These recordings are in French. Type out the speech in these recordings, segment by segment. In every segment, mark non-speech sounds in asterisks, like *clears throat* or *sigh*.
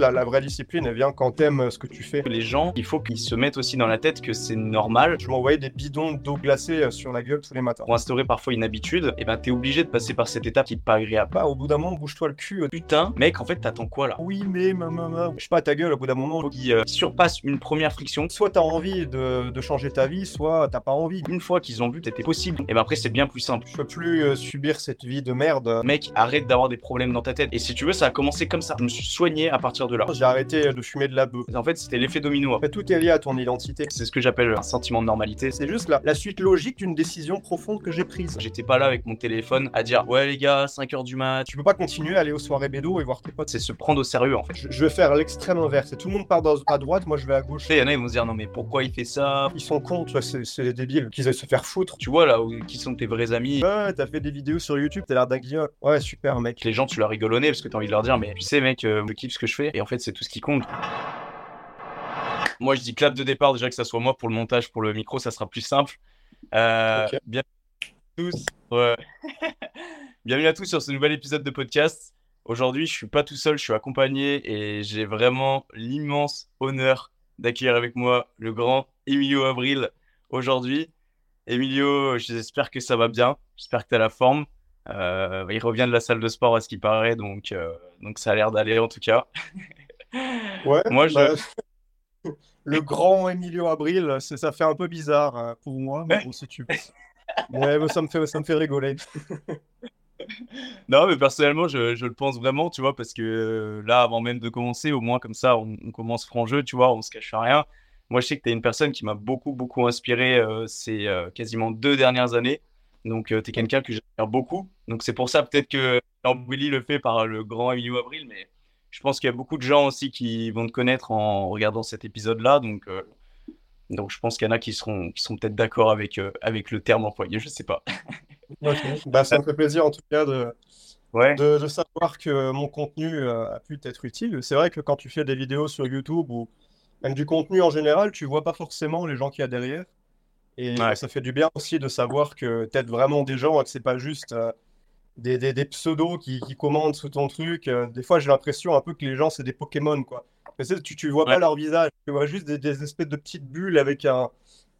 La, la vraie discipline, elle vient quand t'aimes ce que tu fais. Les gens, il faut qu'ils se mettent aussi dans la tête que c'est normal. Je m'envoyais des bidons d'eau glacée euh, sur la gueule tous les matins. Pour instaurer parfois une habitude, et ben t'es obligé de passer par cette étape qui est pas agréable. Bah, au bout d'un moment, bouge-toi le cul. euh, Putain, mec, en fait, t'attends quoi là? Oui, mais, ma, ma, ma. je sais pas, ta gueule, au bout d'un moment, Qui euh, surpasse une première friction. soit t'as envie de, de changer ta vie, soit t'as pas envie. Une fois qu'ils ont vu que c'était possible, et ben après, c'est bien plus simple. Je peux plus euh, subir cette vie de merde. Mec, arrête d'avoir des problèmes dans ta tête. Et si tu veux, ça a commencé comme ça. Je me suis soigné à partir de là. J'ai arrêté de fumer de la bœuf. En fait, c'était l'effet domino. Fait, tout est lié à ton identité. C'est ce que j'appelle un sentiment de normalité. C'est juste la, la suite logique d'une décision profonde que j'ai prise. J'étais pas là avec mon téléphone à dire ouais les gars 5h du mat. Tu peux pas continuer à aller aux soirées bédo et voir tes potes. C'est se prendre au sérieux en fait. Je, je vais faire l'extrême inverse. Et tout le monde part dans- à droite, moi je vais à gauche. Il y en a ils vont se dire non mais pourquoi il fait ça? Ils sont cons, tu vois, c'est c'est des débiles. Qu'ils aillent se faire foutre. Tu vois là où, qui sont tes vrais amis? Ouais, t'as fait des vidéos sur YouTube, t'as l'air d'un guignol. Ouais, super, mec. Les gens tu leur rigolonnais parce que t'as envie de leur dire mais tu sais mec euh, je kiffe ce que je fais et en fait c'est tout ce qui compte. Moi je dis clap de départ déjà que ça soit moi pour le montage pour le micro ça sera plus simple. Euh. Bienvenue à tous. *laughs* Bienvenue à tous sur ce nouvel épisode de podcast. Aujourd'hui je suis pas tout seul, je suis accompagné et j'ai vraiment l'immense honneur d'accueillir avec moi le grand Emilio Avril aujourd'hui. Emilio, j'espère que ça va bien, j'espère que tu as la forme. Euh, il revient de la salle de sport à ce qui paraît, donc, euh, donc ça a l'air d'aller en tout cas. *laughs* Ouais, Moi, je- bah, *laughs* le grand Emilio Abril, ça fait un peu bizarre euh, pour moi, mais bon, si tu Ouais, mais ça me fait, ça me fait rigoler. *laughs* Non, mais personnellement, je, je le pense vraiment, tu vois, parce que euh, là, avant même de commencer, au moins comme ça, on, on commence franc jeu, tu vois, on se cache rien. Moi, je sais que tu es une personne qui m'a beaucoup, beaucoup inspiré euh, ces quasiment deux dernières années. Donc, tu es quelqu'un que j'admire beaucoup. Donc, c'est pour ça peut-être que Willy le fait par le grand Emilio Avril, mais je pense qu'il y a beaucoup de gens aussi qui vont te connaître en regardant cet épisode-là. Donc, euh, donc, je pense qu'il y en a qui seront, qui sont peut-être d'accord avec, euh, avec le terme employé, je sais pas. *laughs* Bah, ça me fait plaisir en tout cas de, Ouais. de, de savoir que mon contenu euh, a pu t'être utile. C'est vrai que quand tu fais des vidéos sur YouTube ou même du contenu en général, tu vois pas forcément les gens qu'il y a derrière. Et Ouais. ça fait du bien aussi de savoir que t'aides vraiment des gens et que c'est pas juste euh, des, des, des pseudos qui, qui commandent sous ton truc. Euh, des fois, j'ai l'impression un peu que les gens, c'est des Pokémon, quoi. Mais tu tu, tu vois pas leur visage, tu vois juste des, des espèces de petites bulles avec un,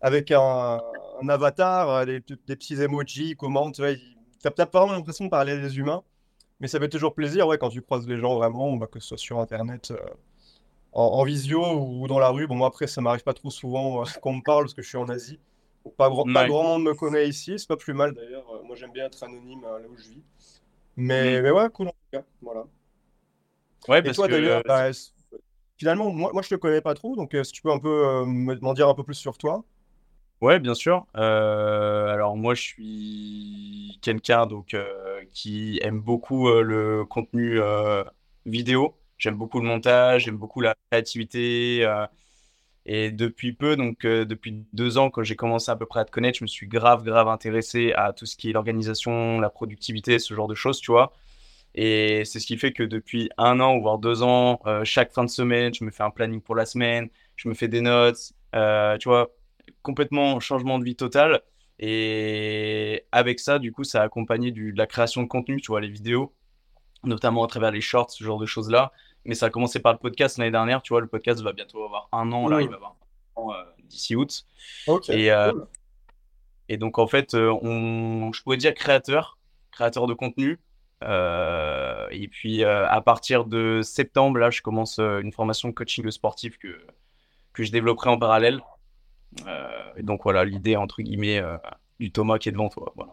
avec un, un avatar, euh, des, petits emojis, comment, tu vois. T'as t'as pas vraiment l'impression de parler à des humains. Mais ça fait toujours plaisir, ouais, quand tu croises les gens vraiment, bah, que ce soit sur Internet, euh, en, en visio ou dans la rue. Bon, moi, après, ça m'arrive pas trop souvent euh, *laughs* qu'on me parle parce que je suis en Asie. Pas grand, pas Ouais. grand monde me connaît ici, c'est pas plus mal d'ailleurs. Euh, Moi, j'aime bien être anonyme euh, là où je vis. Mais, Mm. mais ouais, cool en tout cas. Voilà. Ouais, Et parce toi que d'ailleurs, bah, finalement, moi, moi je te connais pas trop, donc si tu peux un peu euh, me- m'en dire un peu plus sur toi? Ouais, bien sûr. Euh, alors moi, je suis quelqu'un donc euh, qui aime beaucoup euh, le contenu vidéo. J'aime beaucoup le montage, j'aime beaucoup la créativité. Et depuis peu, donc euh, depuis deux ans, quand j'ai commencé à peu près à te connaître, je me suis grave, grave intéressé à tout ce qui est l'organisation, la productivité, ce genre de choses, tu vois. Et c'est ce qui fait que depuis un an, voire deux ans, euh, chaque fin de semaine, je me fais un planning pour la semaine, je me fais des notes, euh, tu vois, complètement changement de vie total. Et avec ça, du coup, ça a accompagné de la création de contenu, tu vois, les vidéos, notamment à travers les shorts, ce genre de choses-là. Mais ça a commencé par le podcast l'année dernière, tu vois, le podcast va bientôt avoir un an, là, il va avoir un an euh, d'ici août. Et, euh, cool. Et donc, en fait, euh, on, je pourrais dire créateur, créateur de contenu. Et puis, à partir de septembre, là, je commence une formation de coaching sportif que, que je développerai en parallèle. Et donc, voilà, l'idée, entre guillemets, du Thomas qui est devant toi. Voilà.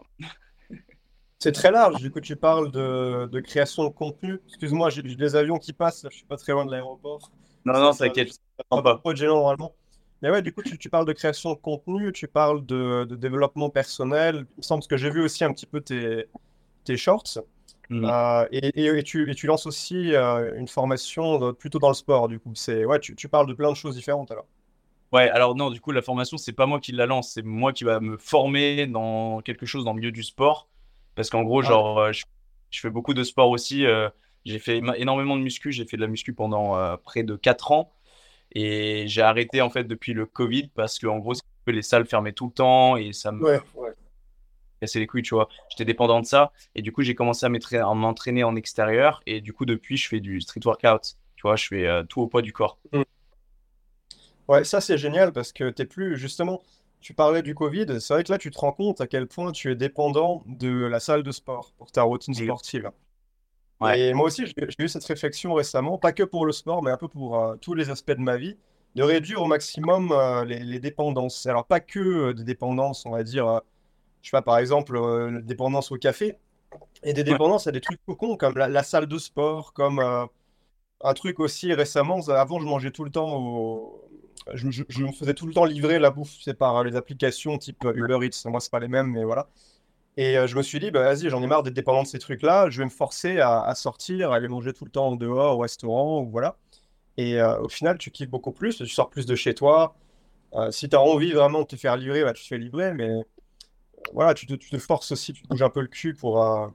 C'est très large, du coup tu parles de, de création de contenu. Excuse-moi, j'ai des avions qui passent, là, je suis pas très loin de l'aéroport. Non, Ça- non, ça- t'inquiète. pas pas. trop gênant normalement. Mais ouais, du coup, tu, tu parles de création de contenu, tu parles de, de développement personnel. Il me semble que j'ai vu aussi un petit peu tes, tes shorts. Mm. Euh, et, et- et tu, et tu lances aussi euh, une formation de- plutôt dans le sport, du coup. C'est, ouais, tu, tu parles de plein de choses différentes alors. Ouais, alors non, du coup, la formation, c'est pas moi qui la lance, c'est moi qui va me former dans quelque chose dans le milieu du sport. Parce qu'en gros, Ah, genre, euh, je, je fais beaucoup de sport aussi. euh, j'ai fait énormément de muscu, j'ai fait de la muscu pendant euh, près de 4 ans. Et j'ai arrêté en fait depuis le Covid parce que en gros, les salles fermaient tout le temps et ça me ouais, ouais. cassait les couilles, tu vois. J'étais dépendant de ça. Et du coup, j'ai commencé à m'entra- à m'entraîner en extérieur. Et du coup, depuis, je fais du street workout. Tu vois, je fais tout au poids du corps. Mm. Ouais, ça c'est génial parce que t'es plus, justement, tu parlais du Covid, c'est vrai que là tu te rends compte à quel point tu es dépendant de la salle de sport pour ta routine sportive. Ouais. Et moi aussi, j'ai eu cette réflexion récemment, pas que pour le sport, mais un peu pour euh, tous les aspects de ma vie, de réduire au maximum euh, les, les dépendances. Alors, pas que euh, des dépendances, on va dire, je sais pas, par exemple, dépendance au café, et des Ouais. dépendances à des trucs cons, comme la, la salle de sport, comme un truc aussi récemment. Avant, je mangeais tout le temps au... Je, me faisais tout le temps livrer la bouffe, c'est par euh, les applications type Uber Eats. Moi, c'est pas les mêmes, mais voilà. Et euh, je me suis dit, bah, vas-y, j'en ai marre d'être dépendant de ces trucs-là. Je vais me forcer à, sortir, à aller manger tout le temps dehors, au restaurant, ou voilà. Et euh, au final, tu kiffes beaucoup plus, tu sors plus de chez toi. Euh, si tu as envie vraiment de te faire livrer, bah, tu te fais livrer, mais euh, voilà, tu te, forces aussi, tu bouges un peu le cul pour. euh,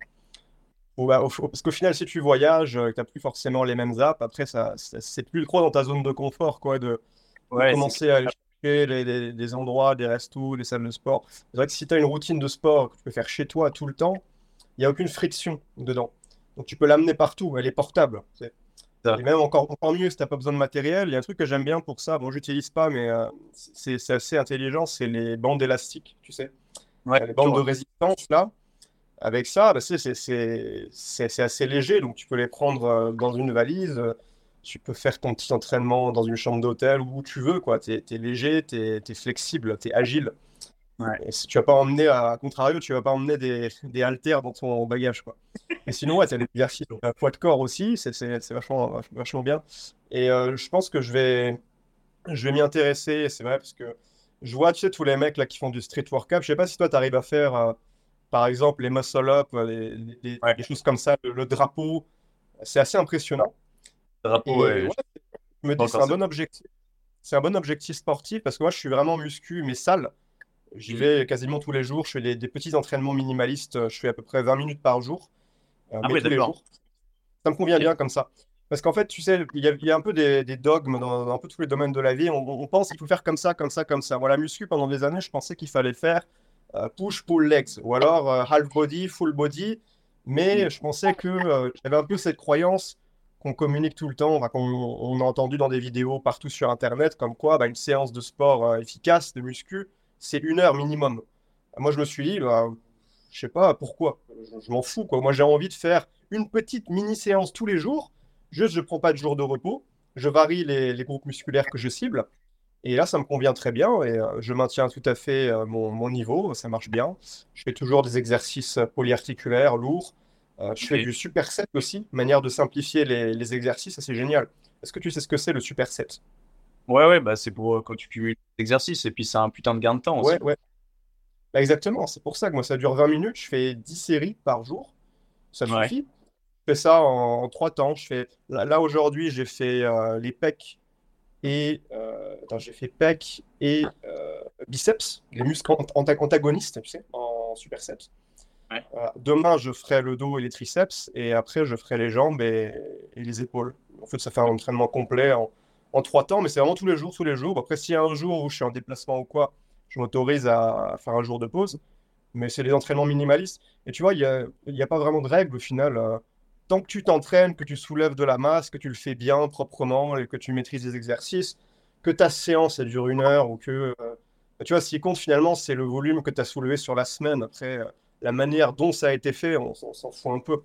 bah, au- au- parce qu'au final, si tu voyages, tu n'as plus forcément les mêmes apps. Après, ça, ça- c'est plus trop dans ta zone de confort, quoi, de Ouais, commencer à aller chercher les- les- des endroits, des restos, des salles de sport. C'est vrai que si tu as une routine de sport que tu peux faire chez toi tout le temps, il n'y a aucune friction dedans. Donc tu peux l'amener partout, elle est portable. c'est-. Et même encore, encore mieux si tu n'as pas besoin de matériel. Il y a un truc que j'aime bien pour ça, bon, j'utilise pas, mais euh, c'est c'est assez intelligent, c'est les bandes élastiques, tu sais. Ouais, Les bandes de résistance, là. Avec ça, bah, c'est c'est- c'est- c'est- c'est assez léger, donc tu peux les prendre euh, dans une valise. Tu peux faire ton petit entraînement dans une chambre d'hôtel ou où tu veux, quoi. Tu es, léger, tu es, flexible, tu es agile. Ouais. Et si tu vas pas emmener, à, contrario, tu vas pas emmener des, des haltères dans ton bagage, quoi. Et sinon, ouais, tu as des exercices à poids de corps aussi, c'est vachement, vach- vachement bien. Et euh, je pense que je vais, je vais m'y intéresser, c'est vrai, parce que je vois, tu sais, tous les mecs là qui font du street workout. Je sais pas si toi, tu arrives à faire, euh, par exemple, les muscle-up, euh, les, les- Ouais. choses comme ça, le, le drapeau. C'est assez impressionnant. Et Drapeau, ouais, ouais, je me pas dis, c'est un bon objectif. C'est un bon objectif sportif parce que moi, je suis vraiment muscu, mais salle. J'y Mhm. vais quasiment tous les jours. Je fais des, des petits entraînements minimalistes. Je fais à peu près 20 minutes par jour, euh, Ah mais ouais, tous les d'accord. jours. Ça me convient bien comme ça. Parce qu'en fait, tu sais, il y a, il y a un peu des, des dogmes dans, dans un peu tous les domaines de la vie. On, on pense qu'il faut faire comme ça, comme ça, comme ça. Moi, la muscu, pendant des années, je pensais qu'il fallait faire euh, push, pull, legs. Ou alors euh, half body, full body. Mais je pensais que euh, j'avais un peu cette croyance qu'on communique tout le temps, qu'on on a entendu dans des vidéos partout sur Internet, comme quoi bah, une séance de sport euh, efficace, de muscu, c'est une heure minimum. Moi, je me suis dit, bah, je sais pas pourquoi? Je, m'en fous, quoi. Moi, j'ai envie de faire une petite mini-séance tous les jours. Juste, je prends pas de jour de repos. Je varie les, groupes musculaires que je cible. Et là, ça me convient très bien et euh, je maintiens tout à fait euh, mon, mon niveau. Ça marche bien. Je fais toujours des exercices polyarticulaires, lourds. Euh, je fais Ok. du superset aussi, manière de simplifier les, les exercices. C'est génial. Est-ce que tu sais ce que c'est le superset? Ouais, ouais, bah c'est pour euh, quand tu cumules les exercices et puis c'est un putain de gain de temps aussi. Ouais, ouais. Bah, exactement. C'est pour ça que moi, ça dure 20 minutes. Je fais 10 séries par jour. Ça Ouais. suffit. Je fais ça en, en trois temps. Je fais, là, là, aujourd'hui, j'ai fait euh, les pecs et euh, attends, j'ai fait pecs et biceps, les muscles ant- anta- antagonistes, tu sais, en superset. Euh, demain, je ferai le dos et les triceps et après, je ferai les jambes et, les épaules. En fait, ça fait un entraînement complet en, trois temps, mais c'est vraiment tous les jours, tous les jours. Après, s'il y a un jour où je suis en déplacement ou quoi, je m'autorise à, faire un jour de pause. Mais c'est des entraînements minimalistes. Et tu vois, il n'y a, a pas vraiment de règle au final. euh, tant que tu t'entraînes, que tu soulèves de la masse, que tu le fais bien, proprement, et que tu maîtrises les exercices, que ta séance elle dure une heure ou que. euh, tu vois, ce qui compte finalement, c'est le volume que tu as soulevé sur la semaine. Après, la manière dont ça a été fait, on, s'en fout un peu.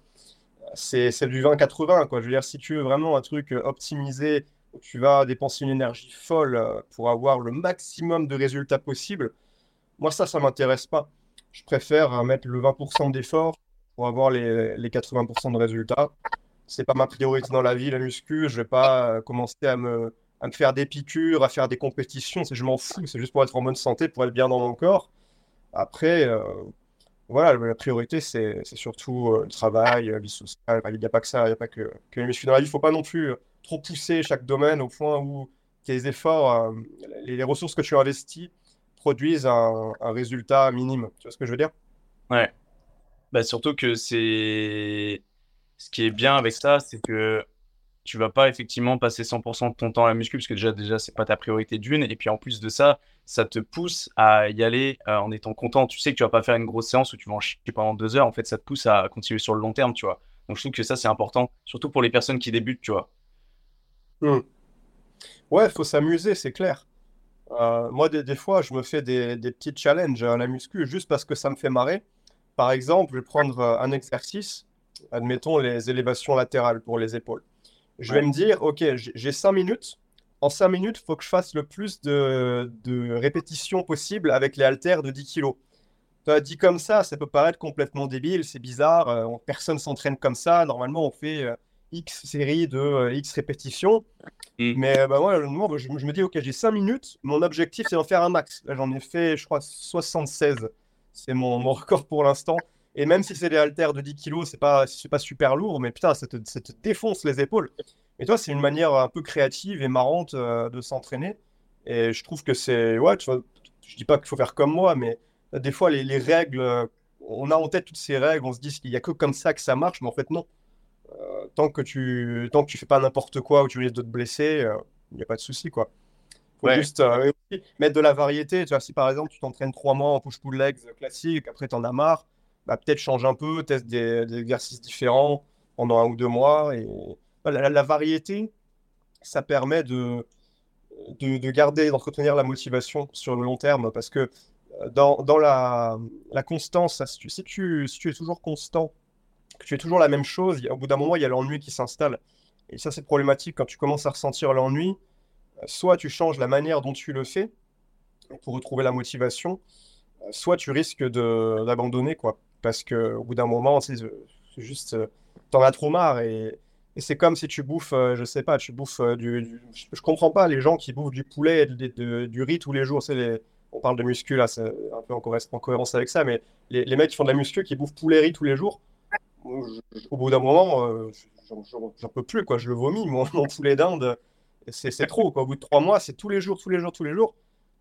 C'est c'est du 20-80, quoi. Je veux dire, si tu veux vraiment un truc euh, optimisé, où tu vas dépenser une énergie folle euh, pour avoir le maximum de résultats possible, moi, ça, ça m'intéresse pas. Je préfère euh, mettre le 20% d'effort pour avoir les, les 80% de résultats. C'est pas ma priorité dans la vie, la muscu. Je vais pas commencer à me, à me faire des piqûres, à faire des compétitions. Je m'en fous. C'est juste pour être en bonne santé, pour être bien dans mon corps. Après, voilà, la priorité, c'est surtout euh, le travail, la vie sociale. Il n'y a pas que ça, il n'y a pas que, que les muscles dans la vie. Il ne faut pas non plus euh, trop pousser chaque domaine au point où tes efforts, les, ressources que tu investis produisent un, un, résultat minime. Tu vois ce que je veux dire? Ouais. Bah, surtout que c'est. Ce qui est bien avec ça, c'est que tu vas pas effectivement passer 100% de ton temps à la muscu parce que déjà déjà c'est pas ta priorité d'une. Et puis en plus de ça ça te pousse à y aller euh, en étant content. Tu sais que tu vas pas faire une grosse séance où tu vas en chier pendant deux heures. En fait ça te pousse à continuer sur le long terme tu vois. Donc je trouve que ça c'est important surtout pour les personnes qui débutent tu vois. Mmh. ouais faut s'amuser c'est clair. Euh, moi des, fois je me fais des, des petits challenges à la muscu juste parce que ça me fait marrer. Par exemple je vais prendre euh, un exercice admettons les élévations latérales pour les épaules je vais me dire, OK, j'ai 5 minutes. En 5 minutes, il faut que je fasse le plus de, répétitions possible avec les haltères de 10 kg. Dit comme ça, ça peut paraître complètement débile, c'est bizarre. Euh, personne s'entraîne comme ça. Normalement, on fait euh, X séries de euh, X répétitions. Mm. Mais bah, moi, je, me dis, OK, j'ai 5 minutes. Mon objectif, c'est d'en faire un max. Là, j'en ai fait, je crois, 76. C'est mon, mon record pour l'instant. Et même si c'est des haltères de 10 kg, c'est pas, pas super lourd, mais putain, ça te, défonce les épaules. Et toi, c'est une manière un peu créative et marrante euh, de s'entraîner. Et je trouve que c'est. Ouais, tu vois, je dis pas qu'il faut faire comme moi, mais des fois, les, règles, on a en tête toutes ces règles, on se dit qu'il y a que comme ça que ça marche, mais en fait, non. Euh, tant que tu tant que tu fais pas n'importe quoi ou tu risques de te blesser, euh, il n'y a pas de souci, quoi. Faut juste mettre de la variété. Tu vois, si par exemple, tu t'entraînes trois mois en push-pull legs classique, après, tu en as marre bah, peut-être change un peu, teste des, exercices différents pendant un ou deux mois. Et la, variété, ça permet de, de, garder, d'entretenir la motivation sur le long terme parce que euh, dans, dans la, constance, si tu, si, tu, si tu es toujours constant, que tu es toujours la même chose, au bout d'un moment, il y a l'ennui qui s'installe. Et ça, c'est problématique quand tu commences à ressentir l'ennui. Euh, soit tu changes la manière dont tu le fais pour retrouver la motivation, euh, soit tu risques d'abandonner, quoi parce qu'au bout d'un moment, c'est juste, euh, t'en as trop marre et, c'est comme si tu bouffes, euh, je sais pas, tu bouffes euh, du, je, comprends pas les gens qui bouffent du poulet et du riz tous les jours. C'est les, on parle de muscu là, c'est un peu en, cohérence avec ça, mais les, les, mecs qui font de la muscu qui bouffent poulet riz tous les jours, au bout d'un moment, j'en peux plus quoi, je le vomis. Mon, poulet d'Inde, c'est trop quoi. Au bout de trois mois, c'est tous les jours, tous les jours, tous les jours.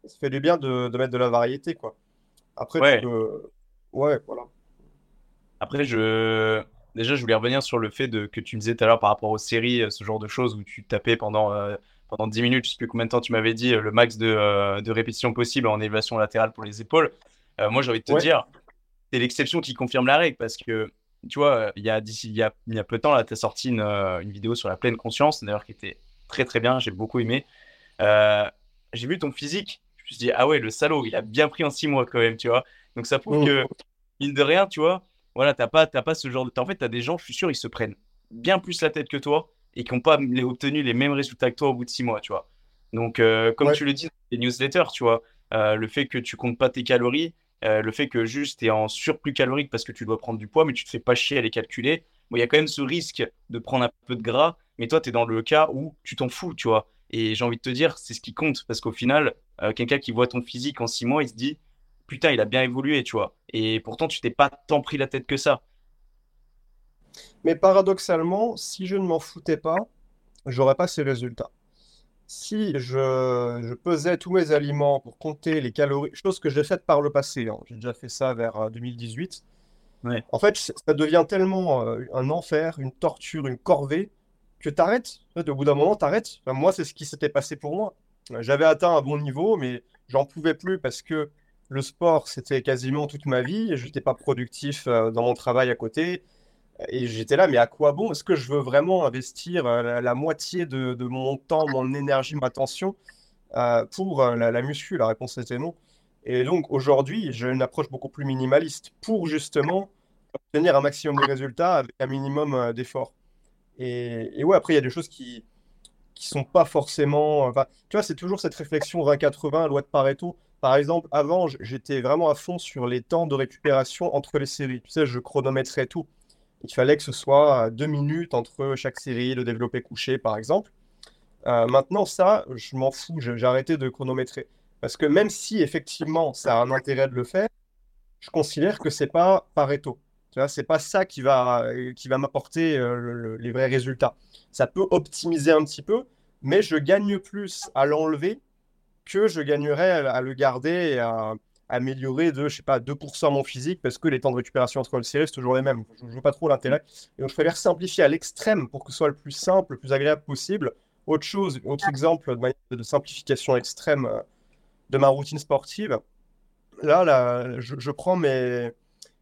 Ça fait du bien de, de mettre de la variété quoi. Après, ouais. ouais, voilà. Après, je... déjà, je voulais revenir sur le fait de... que tu me disais tout à l'heure par rapport aux séries, euh, ce genre de choses où tu tapais pendant, euh, pendant 10 minutes, je sais plus combien de temps tu m'avais dit, euh, le max de, de répétitions possible en élévation latérale pour les épaules. moi, j'ai envie de te dire, c'est l'exception qui confirme la règle parce que, tu vois, il y a, il y a, y a peu de temps, tu as sorti une, une, vidéo sur la pleine conscience, d'ailleurs, qui était très très bien, j'ai beaucoup aimé. j'ai vu ton physique, je me suis dit, ah ouais, le salaud, il a bien pris en 6 mois quand même, tu vois. Donc ça prouve mmh. que, mine de rien, tu vois, voilà, t'as pas, pas ce genre de. En fait, tu as des gens, je suis sûr, ils se prennent bien plus la tête que toi et qui n'ont pas obtenu les mêmes résultats que toi au bout de six mois, tu vois. Donc, euh, comme tu le dis dans les newsletters, tu vois, euh, le fait que tu comptes pas tes calories, euh, le fait que juste tu es en surplus calorique parce que tu dois prendre du poids, mais tu te fais pas chier à les calculer. il y a quand même ce risque de prendre un peu de gras, mais toi, tu es dans le cas où tu t'en fous, tu vois. Et j'ai envie de te dire, c'est ce qui compte parce qu'au final, quelqu'un qui voit ton physique en six mois, il se dit, putain, il a bien évolué, tu vois. Et pourtant, tu t'es pas tant pris la tête que ça. Mais paradoxalement, si je ne m'en foutais pas, j'aurais pas ces résultats. Si je, pesais tous mes aliments pour compter les calories, chose que j'ai faite par le passé, hein, j'ai déjà fait ça vers 2018. Euh, en fait, ça devient tellement euh, un enfer, une torture, une corvée, que tu arrêtes. au bout d'un moment, tu arrêtes. moi, c'est ce qui s'était passé pour moi. J'avais atteint un bon niveau, mais j'en pouvais plus parce que le sport, c'était quasiment toute ma vie. Je n'étais pas productif euh, dans mon travail à côté. Et j'étais là, mais à quoi bon? Est-ce que je veux vraiment investir euh, la, moitié de, mon temps, mon énergie, ma attention euh, pour la, la, muscu? La réponse était non. Et donc aujourd'hui, j'ai une approche beaucoup plus minimaliste pour justement obtenir un maximum de résultats avec un minimum d'efforts. Et, et, ouais, après, il y a des choses qui qui sont pas forcément. tu vois, c'est toujours cette réflexion 20-80, loi de Pareto. Par exemple, avant, j'étais vraiment à fond sur les temps de récupération entre les séries. Tu sais, je chronométrais tout. Il fallait que ce soit deux minutes entre chaque série, de développé couché, par exemple. Euh, maintenant, ça, je m'en fous, j'ai arrêté de chronométrer. Parce que même si effectivement ça a un intérêt de le faire, je considère que c'est pas Pareto. Tu vois, c'est pas ça qui va, qui va m'apporter euh, les vrais résultats. Ça peut optimiser un petit peu, mais je gagne plus à l'enlever que je gagnerais à, le garder et à, améliorer de, je sais pas, 2% mon physique parce que les temps de récupération entre le séries, c'est toujours les mêmes. Je ne vois pas trop l'intérêt. Et donc, je préfère simplifier à l'extrême pour que ce soit le plus simple, le plus agréable possible. Autre chose, autre exemple de, simplification extrême euh, de ma routine sportive. Là, là je, prends mes,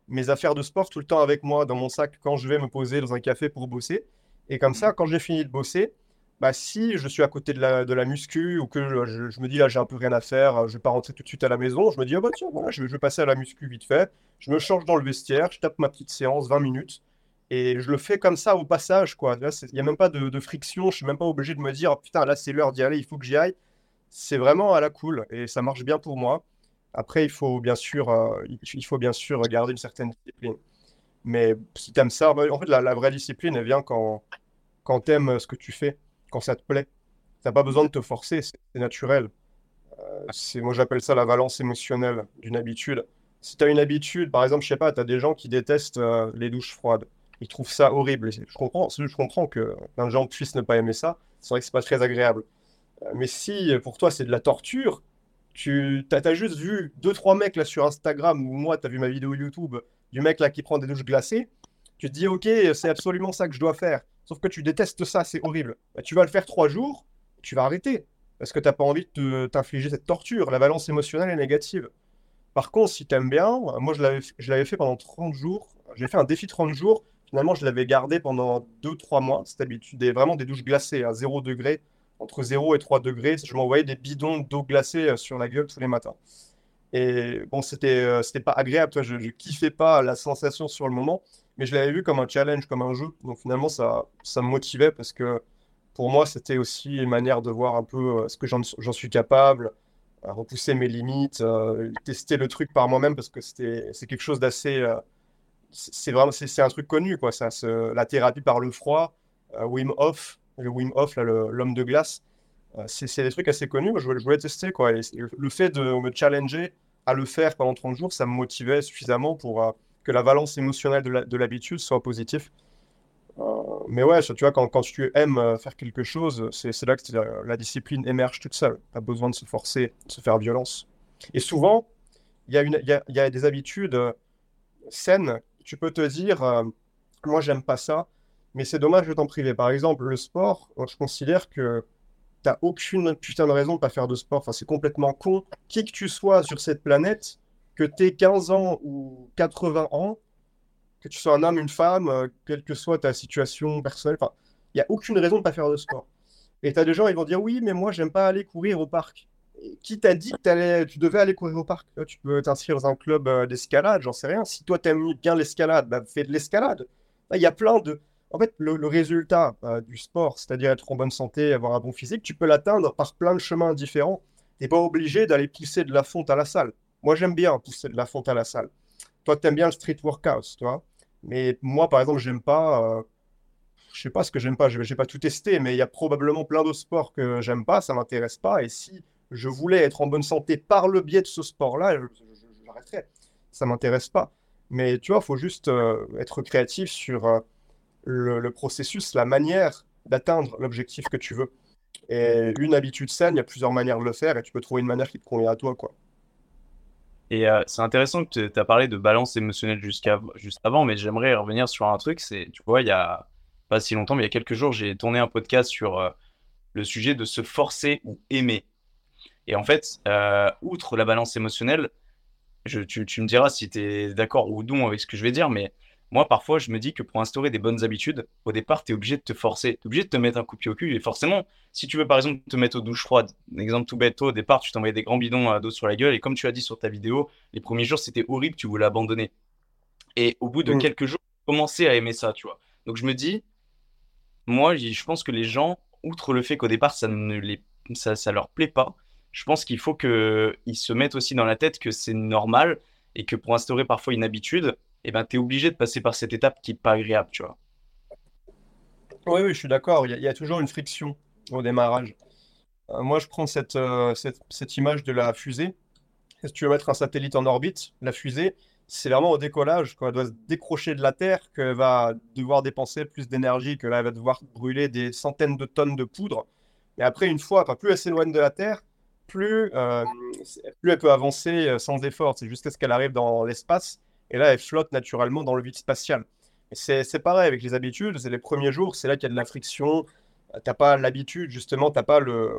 mes affaires de sport tout le temps avec moi dans mon sac quand je vais me poser dans un café pour bosser. Et comme ça, quand j'ai fini de bosser, bah, si je suis à côté de la, de la muscu ou que je, me dis là j'ai un peu rien à faire, je vais pas rentrer tout de suite à la maison, je me dis oh bah tiens voilà je, vais passer à la muscu vite fait, je me change dans le vestiaire, je tape ma petite séance 20 minutes et je le fais comme ça au passage quoi. Il n'y a même pas de, friction, je suis même pas obligé de me dire oh, putain là c'est l'heure d'y aller, il faut que j'y aille. C'est vraiment à la cool et ça marche bien pour moi. Après il faut bien sûr euh, il faut bien sûr garder une certaine discipline. Mais si tu aimes ça, en fait la, vraie discipline elle vient quand quand tu aimes ce que tu fais quand ça te plaît. Tu n'as pas besoin de te forcer, c'est naturel. Euh, moi, j'appelle ça la valence émotionnelle d'une habitude. Si tu as une habitude, par exemple, je sais pas, tu as des gens qui détestent euh, les douches froides. Ils trouvent ça horrible. Je comprends, je comprends que plein de gens puissent ne pas aimer ça. C'est vrai que c'est pas très agréable. Euh, mais si pour toi c'est de la torture, tu as, juste vu deux trois mecs là sur Instagram ou moi tu as vu ma vidéo YouTube du mec là qui prend des douches glacées, tu te dis ok c'est absolument ça que je dois faire. Sauf que tu détestes ça, c'est horrible. Bah, tu vas le faire trois jours, tu vas arrêter. Parce que tu n'as pas envie de t'infliger cette torture. La valence émotionnelle est négative. Par contre, si tu aimes bien, moi je l'avais fait pendant 30 jours. J'ai fait un défi 30 jours. Finalement, je l'avais gardé pendant 2-3 mois. Cette habitude, des, vraiment des douches glacées à 0 degré. Entre 0 et 3 degrés, je m'envoyais des bidons d'eau glacée euh, sur la gueule tous les matins. Et bon, c'était euh, pas agréable. Toi, je, je kiffais pas la sensation sur le moment mais je l'avais vu comme un challenge, comme un jeu. Donc finalement, ça, ça me motivait parce que pour moi, c'était aussi une manière de voir un peu euh, ce que j'en suis capable, repousser mes limites, euh, tester le truc par moi-même parce que c'est quelque chose d'assez. Euh, c'est vraiment c'est un truc connu, quoi. Ça, la thérapie par le froid, Wim Hof, le Wim Hof, l'homme de glace, c'est des trucs assez connus. je, voulais, tester, quoi. le fait de me challenger à le faire pendant 30 jours, ça me motivait suffisamment pour que la valence émotionnelle de l'habitude soit positive. Euh, mais ouais, tu vois, quand, quand tu aimes euh, faire quelque chose, c'est là que la discipline émerge toute seule. Tu as besoin de se forcer, de se faire violence. Et souvent, il y, y, a, y, a des habitudes euh, saines. Tu peux te dire, moi, j'aime pas ça, mais c'est dommage de t'en priver. Par exemple, le sport, je considère que tu n'as aucune putain de raison de pas faire de sport. Enfin, c'est complètement con. Qui que tu sois sur cette planète, que tu aies 15 ans ou 80 ans, que tu sois un homme, une femme, euh, quelle que soit ta situation personnelle, il n'y a aucune raison de pas faire de sport. Et tu as des gens, ils vont dire oui, mais moi, j'aime pas aller courir au parc. qui t'a dit que tu devais aller courir au parc? Tu peux t'inscrire dans un club euh, d'escalade, j'en sais rien. Si toi, tu aimes bien l'escalade, bah, fais de l'escalade. Il y a plein de. En fait, le, résultat euh, du sport, c'est-à-dire être en bonne santé, avoir un bon physique, tu peux l'atteindre par plein de chemins différents. Tu n'es pas obligé d'aller pousser de la fonte à la salle. Moi, j'aime bien pousser de la fonte à la salle. Toi, tu aimes bien le street workout, toi. Mais moi, par exemple, j'aime pas. Euh, je sais pas ce que j'aime pas. Je n'ai pas tout testé, mais il y a probablement plein d'autres sports que j'aime pas. Ça m'intéresse pas. Et si je voulais être en bonne santé par le biais de ce sport-là, j'arrêterais. Ça m'intéresse pas. Mais tu vois, il faut juste euh, être créatif sur le, processus, la manière d'atteindre l'objectif que tu veux. Et une habitude saine, il y a plusieurs manières de le faire et tu peux trouver une manière qui te convient à toi, quoi. Et euh, c'est intéressant que tu as parlé de balance émotionnelle jusqu'à juste avant, mais j'aimerais revenir sur un truc. C'est, tu vois, il y a pas si longtemps, mais il y a quelques jours, j'ai tourné un podcast sur euh, le sujet de se forcer ou aimer. Et en fait, euh, outre la balance émotionnelle, je, tu, tu, me diras si tu es d'accord ou non avec ce que je vais dire, mais moi, parfois, je me dis que pour instaurer des bonnes habitudes, au départ, tu es obligé de te forcer. Tu es obligé de te mettre un coup de pied au cul. Et forcément, si tu veux, par exemple, te mettre aux douches froides, un exemple tout bête, au départ, tu t'envoyais des grands bidons d'eau sur la gueule. Et comme tu as dit sur ta vidéo, les premiers jours, c'était horrible, tu voulais abandonner. Et au bout de mm. quelques jours, commencer à aimer ça, tu vois. Donc, je me dis, moi, je pense que les gens, outre le fait qu'au départ, ça ne les, ça, ça leur plaît pas, je pense qu'il faut qu'ils se mettent aussi dans la tête que c'est normal et que pour instaurer parfois une habitude, eh ben, tu es obligé de passer par cette étape qui n'est pas agréable, tu vois. Oui, je suis d'accord. Il y, a toujours une friction au démarrage. Euh, moi, je prends cette, euh, cette, cette, image de la fusée. Si tu veux mettre un satellite en orbite, la fusée, c'est vraiment au décollage, elle doit se décrocher de la Terre, qu'elle va devoir dépenser plus d'énergie, que là, elle va devoir brûler des centaines de tonnes de poudre Mais après, une fois, plus elle s'éloigne de la Terre, plus, plus elle peut avancer sans effort. C'est jusqu'à ce qu'elle arrive dans l'espace. Et là, elle flotte naturellement dans le vide spatial. C'est pareil avec les habitudes. Les premiers jours, c'est là qu'il y a de la friction. Tu n'as pas l'habitude, justement, tu n'as pas le,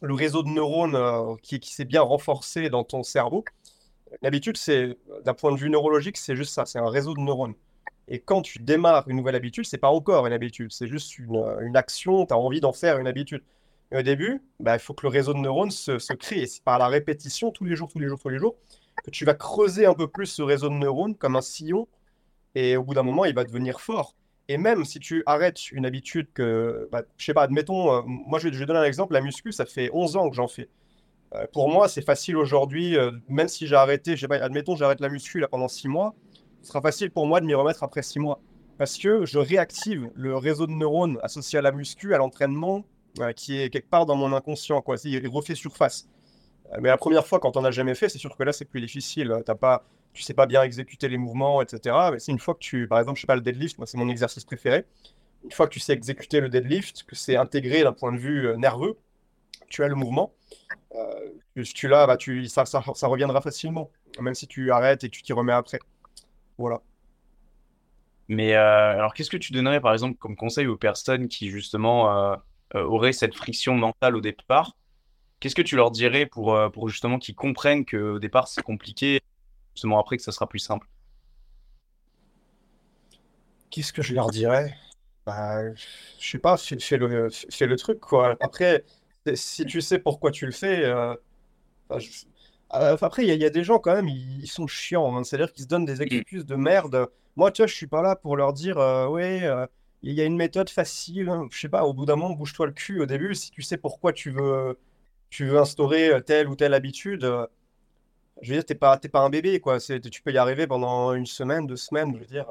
le réseau de neurones euh, qui, qui s'est bien renforcé dans ton cerveau. L'habitude, c'est d'un point de vue neurologique, c'est juste ça, c'est un réseau de neurones. Et quand tu démarres une nouvelle habitude, c'est pas encore une habitude, c'est juste une, une action, tu as envie d'en faire une habitude. Et au début, bah, il faut que le réseau de neurones se, se crée. Et c'est par la répétition, tous les jours, tous les jours, tous les jours, que tu vas creuser un peu plus ce réseau de neurones comme un sillon. Et au bout d'un moment, il va devenir fort. Et même si tu arrêtes une habitude que, bah, je sais pas, admettons, euh, moi je vais, donner un exemple, la muscu, ça fait 11 ans que j'en fais. Euh, pour moi, c'est facile aujourd'hui, euh, même si j'ai arrêté, je sais pas, admettons, j'arrête la muscu là pendant 6 mois, ce sera facile pour moi de m'y remettre après 6 mois. Parce que je réactive le réseau de neurones associé à la muscu, à l'entraînement, qui est quelque part dans mon inconscient, quoi. Il refait surface. Mais la première fois, quand on n'a jamais fait, c'est sûr que là, c'est plus difficile. T'as pas, tu sais pas bien exécuter les mouvements, etc. Mais c'est une fois que tu, par exemple, je sais pas, le deadlift, moi c'est mon exercice préféré. Une fois que tu sais exécuter le deadlift, que c'est intégré d'un point de vue euh, nerveux, tu as le mouvement. Euh, tu l'as, bah, tu, ça, ça, reviendra facilement, même si tu arrêtes et tu t'y remets après. Voilà. Mais euh, alors, qu'est-ce que tu donnerais, par exemple, comme conseil aux personnes qui, justement, auraient cette friction mentale au départ? Qu'est-ce que tu leur dirais pour, pour justement qu'ils comprennent qu'au départ, c'est compliqué justement après que ça sera plus simple? Qu'est-ce que je leur dirais? Bah, Je sais pas, fais, le, fais le truc, quoi. Après, si tu sais pourquoi tu le fais. Euh, euh, après, il y, a des gens quand même, ils, sont chiants. Hein. C'est-à-dire qu'ils se donnent des mm. excuses de merde. Moi, tu vois, je suis pas là pour leur dire, euh, ouais, il y a une méthode facile. Hein. Je sais pas, au bout d'un moment, bouge-toi le cul au début. Si tu sais pourquoi tu veux, tu veux instaurer telle ou telle habitude, je veux dire, t'es pas, pas un bébé, quoi. Tu peux y arriver pendant une semaine, deux semaines. Je veux dire,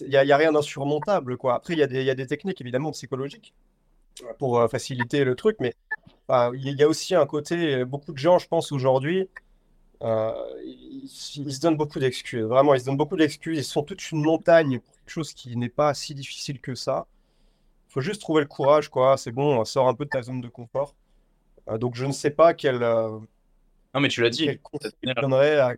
il n'y a, rien d'insurmontable, quoi. Après, il y, y a des techniques, évidemment, psychologiques pour euh, faciliter le truc, mais il y a aussi un côté, beaucoup de gens, je pense, aujourd'hui, euh, ils, se donnent beaucoup d'excuses. Vraiment, ils se donnent beaucoup d'excuses. Ils sont toute une montagne pour quelque chose qui n'est pas si difficile que ça. Il faut juste trouver le courage, quoi. C'est bon, sort un peu de ta zone de confort. Euh, donc, je ne sais pas quel non, mais tu l'as dit. Quel donnerait à,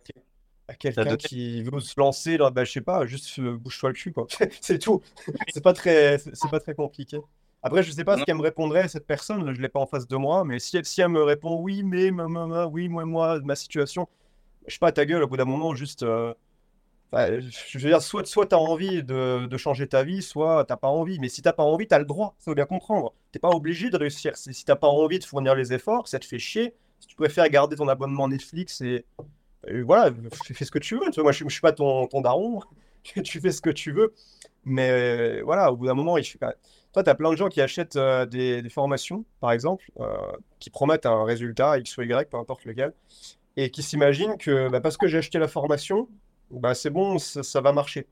à quelqu'un qui veut se lancer dans, bah, je sais pas, juste euh, bouge-toi le cul, quoi. *laughs* c'est tout. c'est pas très, c'est pas très compliqué. Après, je sais pas ce qu'elle me répondrait cette personne, je l'ai pas en face de moi, mais si elle, si elle me répond oui, mais, maman, oui, moi, moi, ma situation, je sais pas, ta gueule, au bout d'un moment, juste. Euh, je veux dire, soit, tu as envie de, de, changer ta vie, soit t'as pas envie. Mais si t'as pas envie, tu as le droit, ça faut bien comprendre. T'es pas obligé de réussir. Si t'as pas envie de fournir les efforts, ça te fait chier, si tu préfères garder ton abonnement Netflix et, voilà, fais ce que tu veux. Tu moi, je, ne suis pas ton, ton daron. *laughs* tu fais ce que tu veux. Mais euh, voilà, au bout d'un moment, il, toi, tu as plein de gens qui achètent euh, des, formations, par exemple, euh, qui promettent un résultat X ou Y, peu importe lequel, et qui s'imaginent que bah, parce que j'ai acheté la formation, bah, c'est bon, ça, va marcher.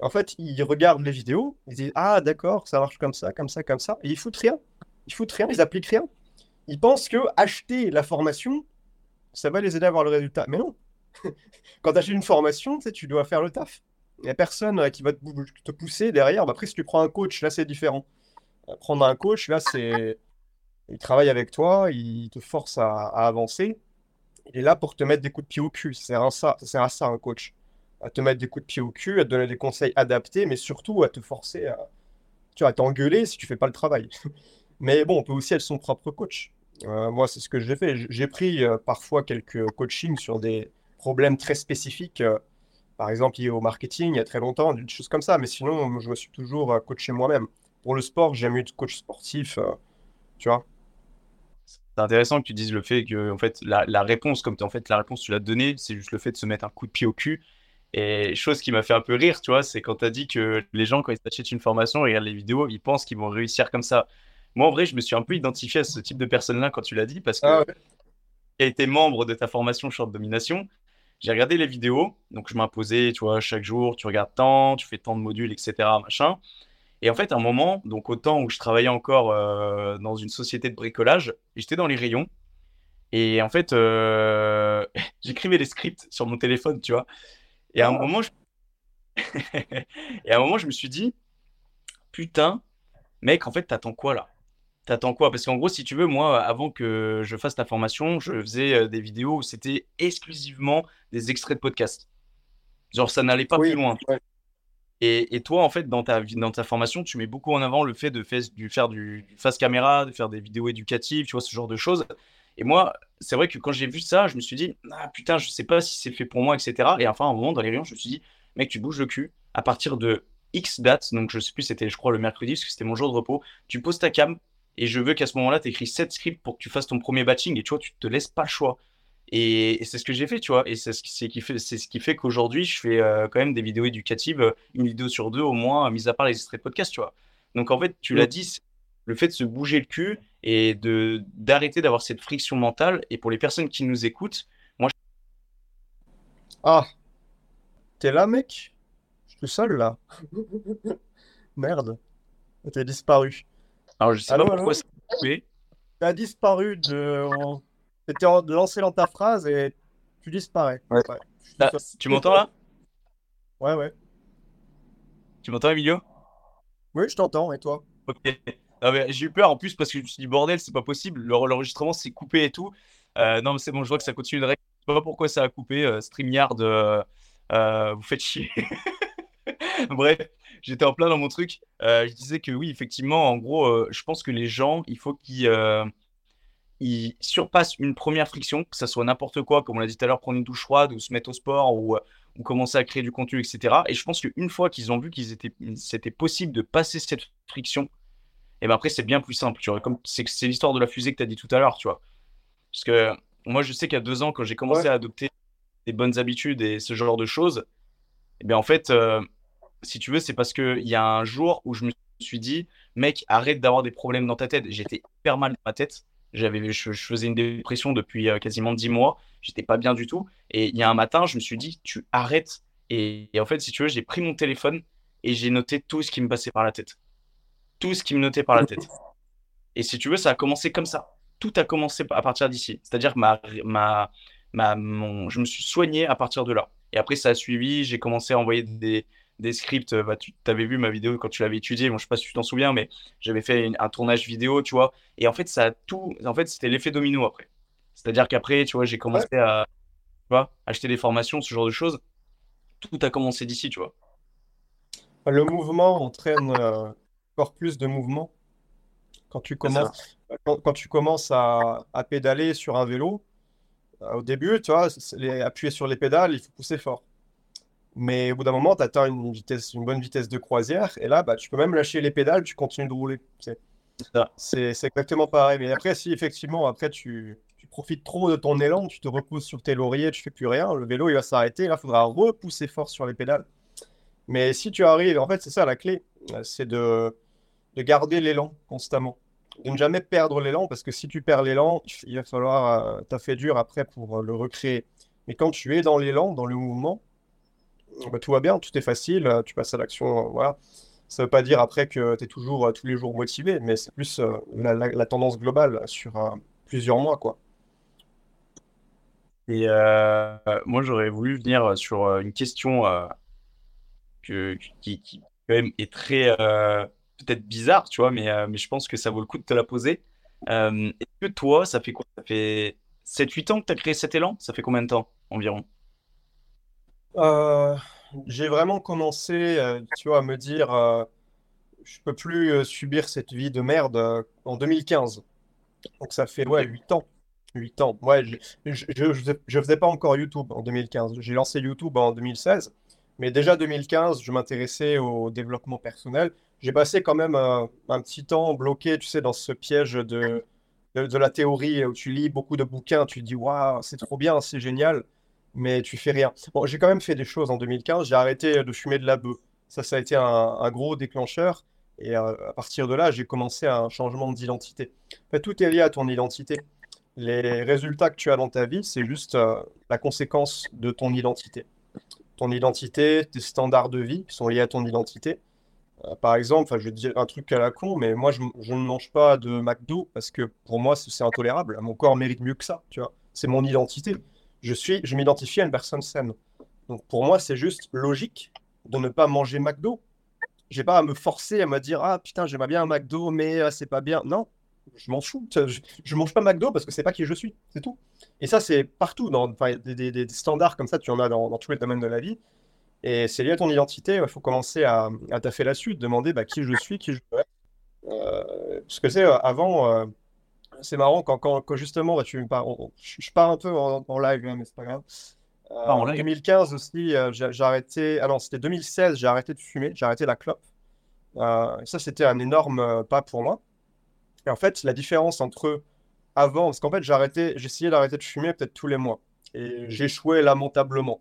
En fait, ils regardent les vidéos, ils disent Ah, d'accord, ça marche comme ça, comme ça, comme ça, et ils foutent rien. Ils foutent rien, ils appliquent rien ils pensent que acheter la formation, ça va les aider à avoir le résultat. Mais non. *laughs* Quand tu achètes une formation, tu, dois faire le taf. Il n'y a personne euh, qui va te pousser derrière. Bah, après, si tu prends un coach, là, c'est différent. Euh, prendre un coach, là, c'est. Il travaille avec toi, il te force à, avancer. Il est là pour te mettre des coups de pied au cul. C'est à ça, à ça un coach. À te mettre des coups de pied au cul, à te donner des conseils adaptés, mais surtout à te forcer à, tu vois, t'engueuler si tu fais pas le travail. *laughs* mais bon, on peut aussi être son propre coach. Euh, moi, c'est ce que j'ai fait. J'ai pris euh, parfois quelques coachings sur des problèmes très spécifiques, euh, par exemple liés au marketing, il y a très longtemps, des choses comme ça. Mais sinon, je me suis toujours coaché moi-même. Pour le sport, j'ai eu de coach sportif, tu vois. C'est intéressant que tu dises le fait que en fait, la, réponse, comme en fait, la réponse, tu l'as donnée, c'est juste le fait de se mettre un coup de pied au cul. Et chose qui m'a fait un peu rire, tu vois, c'est quand tu as dit que les gens, quand ils achètent une formation, regardent les vidéos, ils pensent qu'ils vont réussir comme ça. Moi, en vrai, je me suis un peu identifié à ce type de personne-là quand tu l'as dit, parce que ah a été membre de ta formation short domination. J'ai regardé les vidéos, donc je m'imposais, tu vois, chaque jour, tu regardes tant, tu fais tant de modules, etc., machin. Et en fait, à un moment, donc au temps où je travaillais encore euh, dans une société de bricolage, j'étais dans les rayons. Et en fait, euh, *laughs* j'écrivais des scripts sur mon téléphone, tu vois. Et à un ah. moment, je... *laughs* et à un moment, je me suis dit, putain, mec, en fait, t'attends quoi là? T'attends quoi? Parce qu'en gros, si tu veux, moi, avant que je fasse ta formation, je faisais euh, des vidéos où c'était exclusivement des extraits de podcast. Genre, ça n'allait pas Oui, plus loin. ouais. Et, et toi, en fait, dans ta, dans ta formation, tu mets beaucoup en avant le fait de faire du face caméra, de faire des vidéos éducatives, tu vois, ce genre de choses. Et moi, c'est vrai que quand j'ai vu ça, je me suis dit, ah putain, je sais pas si c'est fait pour moi, etc. Et enfin, à un moment, dans les réunions, je me suis dit, mec, tu bouges le cul. À partir de X date, donc je sais plus, c'était, je crois, le mercredi, parce que c'était mon jour de repos, tu poses ta cam, et je veux qu'à ce moment-là, tu écris 7 scripts pour que tu fasses ton premier batching, et tu vois, tu te laisses pas le choix. Et, et c'est ce que j'ai fait, tu vois. Et c'est ce qui, fait, c'est ce qui fait qu'aujourd'hui, je fais euh, quand même des vidéos éducatives, euh, une vidéo sur deux au moins, mis à part les extraits de podcast, tu vois. Donc en fait, tu l'as dit, c'est le fait de se bouger le cul et de d'arrêter d'avoir cette friction mentale. Et pour les personnes qui nous écoutent, moi, Ah, t'es là, mec? Je suis tout seul là. *laughs* Merde, t'es disparu. alors je sais Allô, pas pourquoi ça a coupé. T'as disparu de. T'étais en- lancé dans ta phrase et tu disparais. Ouais. Ouais, Ah, tu m'entends là? Ouais, ouais. Tu m'entends, Emilio? Oui, je t'entends, et toi? Ok. Mais j'ai eu peur en plus parce que je me suis dit, bordel, c'est pas possible. Le- L'enregistrement s'est coupé et tout. Euh, non, mais c'est bon, je vois que ça continue de. Je sais pas pourquoi ça a coupé. Euh, StreamYard, euh, euh, vous faites chier. *laughs* Bref, j'étais en plein dans mon truc. Je disais que oui, effectivement, en gros, je pense que les gens, il faut qu'ils ils surpassent une première friction, que ça soit n'importe quoi, comme on l'a dit tout à l'heure, prendre une douche froide ou se mettre au sport ou, ou commencer à créer du contenu, etc. Et je pense qu'une fois qu'ils ont vu qu'ils étaient, c'était possible de passer cette friction, et ben après, c'est bien plus simple. Tu vois, comme c'est c'est l'histoire de la fusée que tu as dit tout à l'heure, tu vois. Parce que moi, je sais qu'il y a deux ans, quand j'ai commencé Ouais. à adopter des bonnes habitudes et ce genre de choses, et bien en fait, euh, si tu veux, c'est parce qu'il y a un jour où je me suis dit, mec, arrête d'avoir des problèmes dans ta tête. J'étais hyper mal dans ma tête. J'avais, je, je faisais une dépression depuis euh, quasiment dix mois. J'étais pas bien du tout. Et il y a un matin, je me suis dit, tu arrêtes. Et, et en fait, si tu veux, j'ai pris mon téléphone et j'ai noté tout ce qui me passait par la tête. Tout ce qui me notait par la tête. Et si tu veux, ça a commencé comme ça. Tout a commencé à partir d'ici. C'est-à-dire que ma, ma, ma, mon, je me suis soigné à partir de là. Et après, ça a suivi. J'ai commencé à envoyer des, des scripts. Bah, tu avais vu ma vidéo quand tu l'avais étudiée. Bon, je sais pas si tu t'en souviens, mais j'avais fait une- un tournage vidéo, tu vois. Et en fait, ça a tout. En fait, c'était l'effet domino après. C'est-à-dire qu'après, tu vois, j'ai commencé à tu vois, acheter des formations, ce genre de choses. Tout a commencé d'ici, tu vois. Le mouvement entraîne euh, encore plus de mouvement. Quand tu commences, quand, quand tu commences à, à pédaler sur un vélo, euh, au début, tu vois, les- appuyer sur les pédales, il faut pousser fort. Mais au bout d'un moment, tu atteins une vitesse, une bonne vitesse de croisière, et là, bah, tu peux même lâcher les pédales, tu continues de rouler. C'est exactement pareil. Mais après, si effectivement, après, tu, tu profites trop de ton élan, tu te reposes sur tes lauriers, tu fais plus rien, le vélo, il va s'arrêter, là, il faudra repousser fort sur les pédales. Mais si tu arrives, en fait, c'est ça la clé, euh, c'est de, de garder l'élan constamment. De ne jamais perdre l'élan, parce que si tu perds l'élan, il va falloir euh, taffer dur après pour euh, le recréer. Mais quand tu es dans l'élan, dans le mouvement, bah, tout va bien, tout est facile, euh, tu passes à l'action, euh, voilà. Ça veut pas dire après que tu es toujours tous les jours motivé, mais c'est plus la, tendance globale sur plusieurs mois, quoi. Et moi, j'aurais voulu venir sur une question que, qui, qui, quand même, est très peut-être bizarre, tu vois, mais, euh, mais je pense que ça vaut le coup de te la poser. Euh, est-ce que toi, ça fait quoi? Ça fait 7-8 ans que tu as créé cet élan? Ça fait combien de temps environ? Euh, j'ai vraiment commencé, euh, tu vois, à me dire, je peux plus subir cette vie de merde en 2015. Donc ça fait, ouais, 8 ans. 8 ans. Ouais, je, je, je faisais pas encore YouTube en 2015. J'ai lancé YouTube en 2016. Mais déjà 2015, je m'intéressais au développement personnel. J'ai passé quand même un petit temps bloqué, tu sais, dans ce piège de, de, la théorie où tu lis beaucoup de bouquins, tu te dis, waouh, c'est trop bien, c'est génial, mais tu fais rien. Bon, j'ai quand même fait des choses en 2015. J'ai arrêté de fumer de la bœuf. Ça, ça a été un, gros déclencheur. Et euh, à partir de là, j'ai commencé un changement d'identité. Tout est lié à ton identité. Les résultats que tu as dans ta vie, c'est juste euh, la conséquence de ton identité. Ton identité, tes standards de vie sont liés à ton identité. Euh, par exemple, je vais dire un truc à la con, mais moi, je, ne mange pas de McDo parce que pour moi, c'est intolérable. Mon corps mérite mieux que ça, tu vois. C'est mon identité. Je suis, je m'identifie à une personne saine. Donc pour moi, c'est juste logique de ne pas manger McDo. J'ai pas à me forcer à me dire, ah putain, j'aimerais bien un McDo, mais euh, c'est pas bien. Non, je m'en fous. Je, je mange pas McDo parce que c'est pas qui je suis, c'est tout. Et ça, c'est partout. Dans des, standards comme ça, tu en as dans, tous les domaines de la vie. Et c'est lié à ton identité. Il faut commencer à, à taffer suite, demander bah, qui je suis, qui je veux être. Euh, parce que c'est avant, euh, c'est marrant quand, quand, quand, justement, bah, tu, je pars un peu en, live, hein, mais c'est pas grave. Euh, en 2015 aussi, euh, j'ai arrêté. Ah non, c'était 2016, j'ai arrêté de fumer, j'ai arrêté la clope. Euh, ça, c'était un énorme pas pour moi. Et en fait, la différence entre avant, parce qu'en fait, j'ai arrêté, j'essayais d'arrêter de fumer peut-être tous les mois. Et j'échouais lamentablement.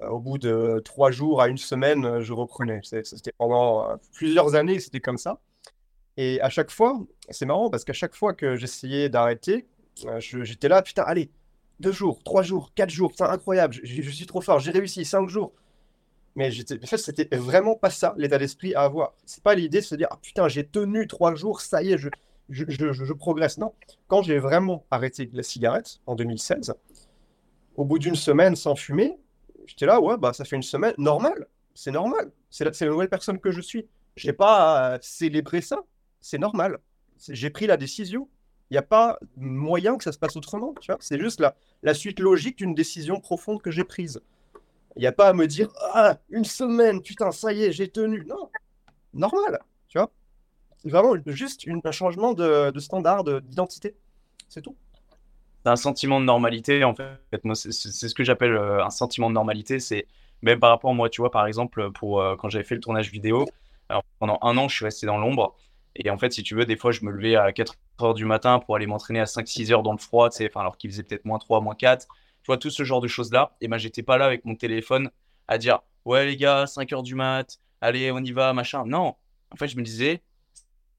Au bout de trois jours à une semaine, je reprenais. C'était pendant plusieurs années, c'était comme ça. Et à chaque fois, c'est marrant parce qu'à chaque fois que j'essayais d'arrêter, j'étais là, putain, allez, deux jours, trois jours, quatre jours, c'est incroyable, je, suis trop fort, j'ai réussi, cinq jours. Mais en fait, c'était vraiment pas ça l'état d'esprit à avoir. C'est pas l'idée de se dire, ah, putain, j'ai tenu trois jours, ça y est, je, je progresse. Non, quand j'ai vraiment arrêté la cigarette en 2016, au bout d'une semaine sans fumer, j'étais là, ouais, bah ça fait une semaine, normal, c'est normal, c'est la, la, nouvelle personne que je suis. Je n'ai pas à célébrer ça, c'est normal. J'ai pris la décision, il n'y a pas moyen que ça se passe autrement. Tu vois c'est juste la, la suite logique d'une décision profonde que j'ai prise. Il n'y a pas à me dire Ah, une semaine, putain, ça y est, j'ai tenu. Non, normal. Tu vois C'est vraiment juste un changement de, de standard, d'identité. C'est tout. Un sentiment de normalité, en fait. Moi, c'est ce que j'appelle euh, un sentiment de normalité. C'est même par rapport à moi, tu vois, par exemple, pour euh, quand j'avais fait le tournage vidéo, alors, pendant un an, je suis resté dans l'ombre. Et en fait, si tu veux, des fois, je me levais à 4 heures du matin pour aller m'entraîner à 5-6 heures dans le froid, enfin, alors qu'il faisait peut-être moins 3, moins 4. Tu vois, tout ce genre de choses-là. Et ben, j'étais pas là avec mon téléphone à dire Ouais, les gars, 5 heures du mat, allez, on y va, machin. Non. En fait, je me disais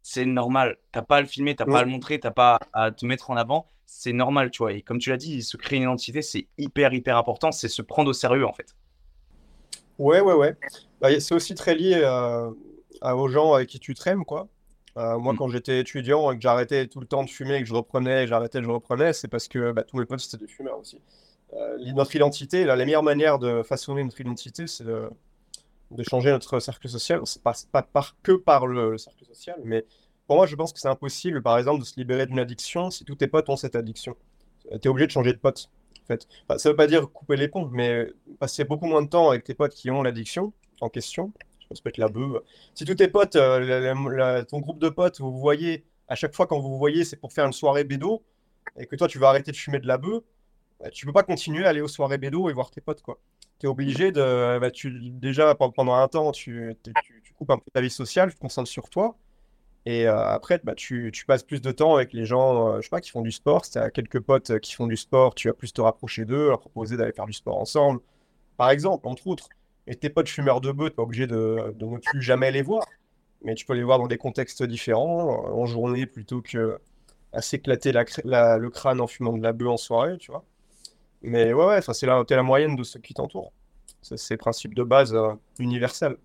C'est normal. T'as pas à le filmer, t'as pas à le montrer, t'as pas à te mettre en avant. C'est normal, tu vois. Et comme tu l'as dit, se créer une identité, c'est hyper, hyper important. C'est se prendre au sérieux, en fait. Ouais, ouais, ouais. Bah, c'est aussi très lié euh, aux gens avec qui tu traînes, quoi. Euh, moi, mm. quand j'étais étudiant et que j'arrêtais tout le temps de fumer, et que je reprenais, et j'arrêtais, je reprenais, c'est parce que bah, tous mes potes c'était des fumeurs aussi. Euh, notre identité, la meilleure manière de façonner notre identité, c'est de, changer notre cercle social. C'est pas, pas par, que par le, cercle social, mais pour moi, je pense que c'est impossible, par exemple, de se libérer d'une addiction si tous tes potes ont cette addiction. Euh, tu es obligé de changer de pote. En fait. ça veut pas dire couper les ponts, mais passer beaucoup moins de temps avec tes potes qui ont l'addiction en question, ça peut être la beuh. Si tous tes potes, euh, ton groupe de potes, vous voyez, à chaque fois quand vous vous voyez, c'est pour faire une soirée bédo, et que toi tu vas arrêter de fumer de la beuh, bah, tu peux pas continuer à aller aux soirées bédo et voir tes potes. Tu es obligé de. Bah, déjà, pendant un temps, tu, tu, coupes un peu ta vie sociale, tu te concentres sur toi. Et euh, après, bah, tu, passes plus de temps avec les gens, euh, je sais pas, qui font du sport. Si tu as quelques potes qui font du sport, tu vas plus te rapprocher d'eux, leur proposer d'aller faire du sport ensemble. Par exemple, entre autres. Et tes potes fumeurs de bœufs, tu pas obligé de, de ne plus jamais les voir. Mais tu peux les voir dans des contextes différents, en journée plutôt que à s'éclater la, le crâne en fumant de la bœuf en soirée, tu vois. Mais ouais, ouais, c'est la, moyenne de ceux qui t'entourent. C'est le principe de base euh, universel.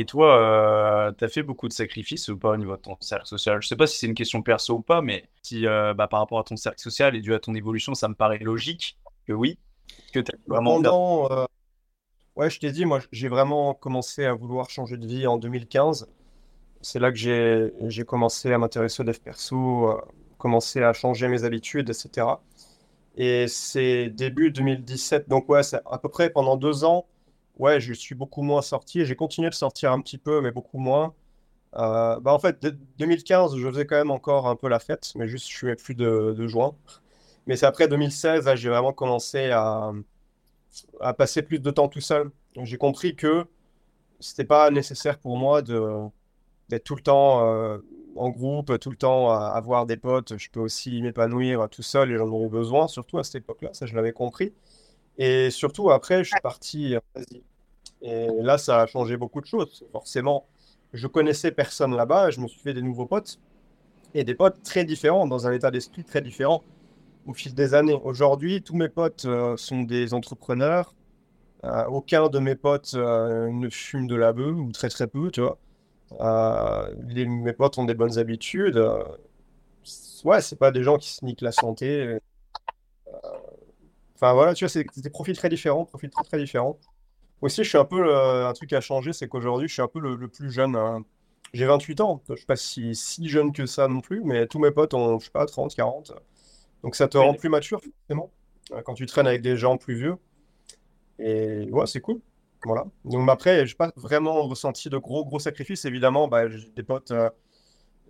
Et toi, euh, tu as fait beaucoup de sacrifices ou pas au niveau de ton cercle social? Je sais pas si c'est une question perso ou pas, mais si euh, bah, par rapport à ton cercle social et dû à ton évolution, ça me paraît logique que oui. Que as vraiment Pendant, Ouais, je t'ai dit, moi, j'ai vraiment commencé à vouloir changer de vie en 2015. C'est là que j'ai commencé à m'intéresser au dev perso, à commencer à changer mes habitudes, etc. Et c'est début 2017, donc ouais, c'est à peu près pendant deux ans, ouais, je suis beaucoup moins sorti. J'ai continué de sortir un petit peu, mais beaucoup moins. Euh, bah en fait, 2015, je faisais quand même encore un peu la fête, mais juste je fumais plus de, de. Mais c'est après 2016, j'ai vraiment commencé à, à passer plus de temps tout seul. J'ai compris que c'était pas nécessaire pour moi d'être tout le temps euh, en groupe, tout le temps à avoir des potes. Je peux aussi m'épanouir tout seul et j'en aurais besoin, surtout à cette époque-là, ça je l'avais compris. Et surtout après, je suis parti en Asie. Et là, ça a changé beaucoup de choses. Forcément, je connaissais personne là-bas, je me suis fait des nouveaux potes et des potes très différents, dans un état d'esprit très différent au fil des années. Aujourd'hui, tous mes potes euh, sont des entrepreneurs. Euh, aucun de mes potes euh, ne fume de la bœuf, ou très très peu, tu vois. Mes potes ont des bonnes habitudes. ouais, c'est pas des gens qui se niquent la santé. Enfin voilà, tu vois, c'est des profils très différents, profils très très différents. Aussi, je suis un peu un truc à changer, c'est qu'aujourd'hui, je suis un peu le, plus jeune. Hein. j'ai 28 ans. Je suis pas si, si jeune que ça non plus, mais tous mes potes ont, je sais pas, 30, 40. Donc ça te rend plus mature, forcément, euh, quand tu traînes avec des gens plus vieux. Et ouais, c'est cool. Voilà. Donc après, j'ai pas vraiment ressenti de gros, gros sacrifices. Évidemment, bah, j'ai des potes, euh,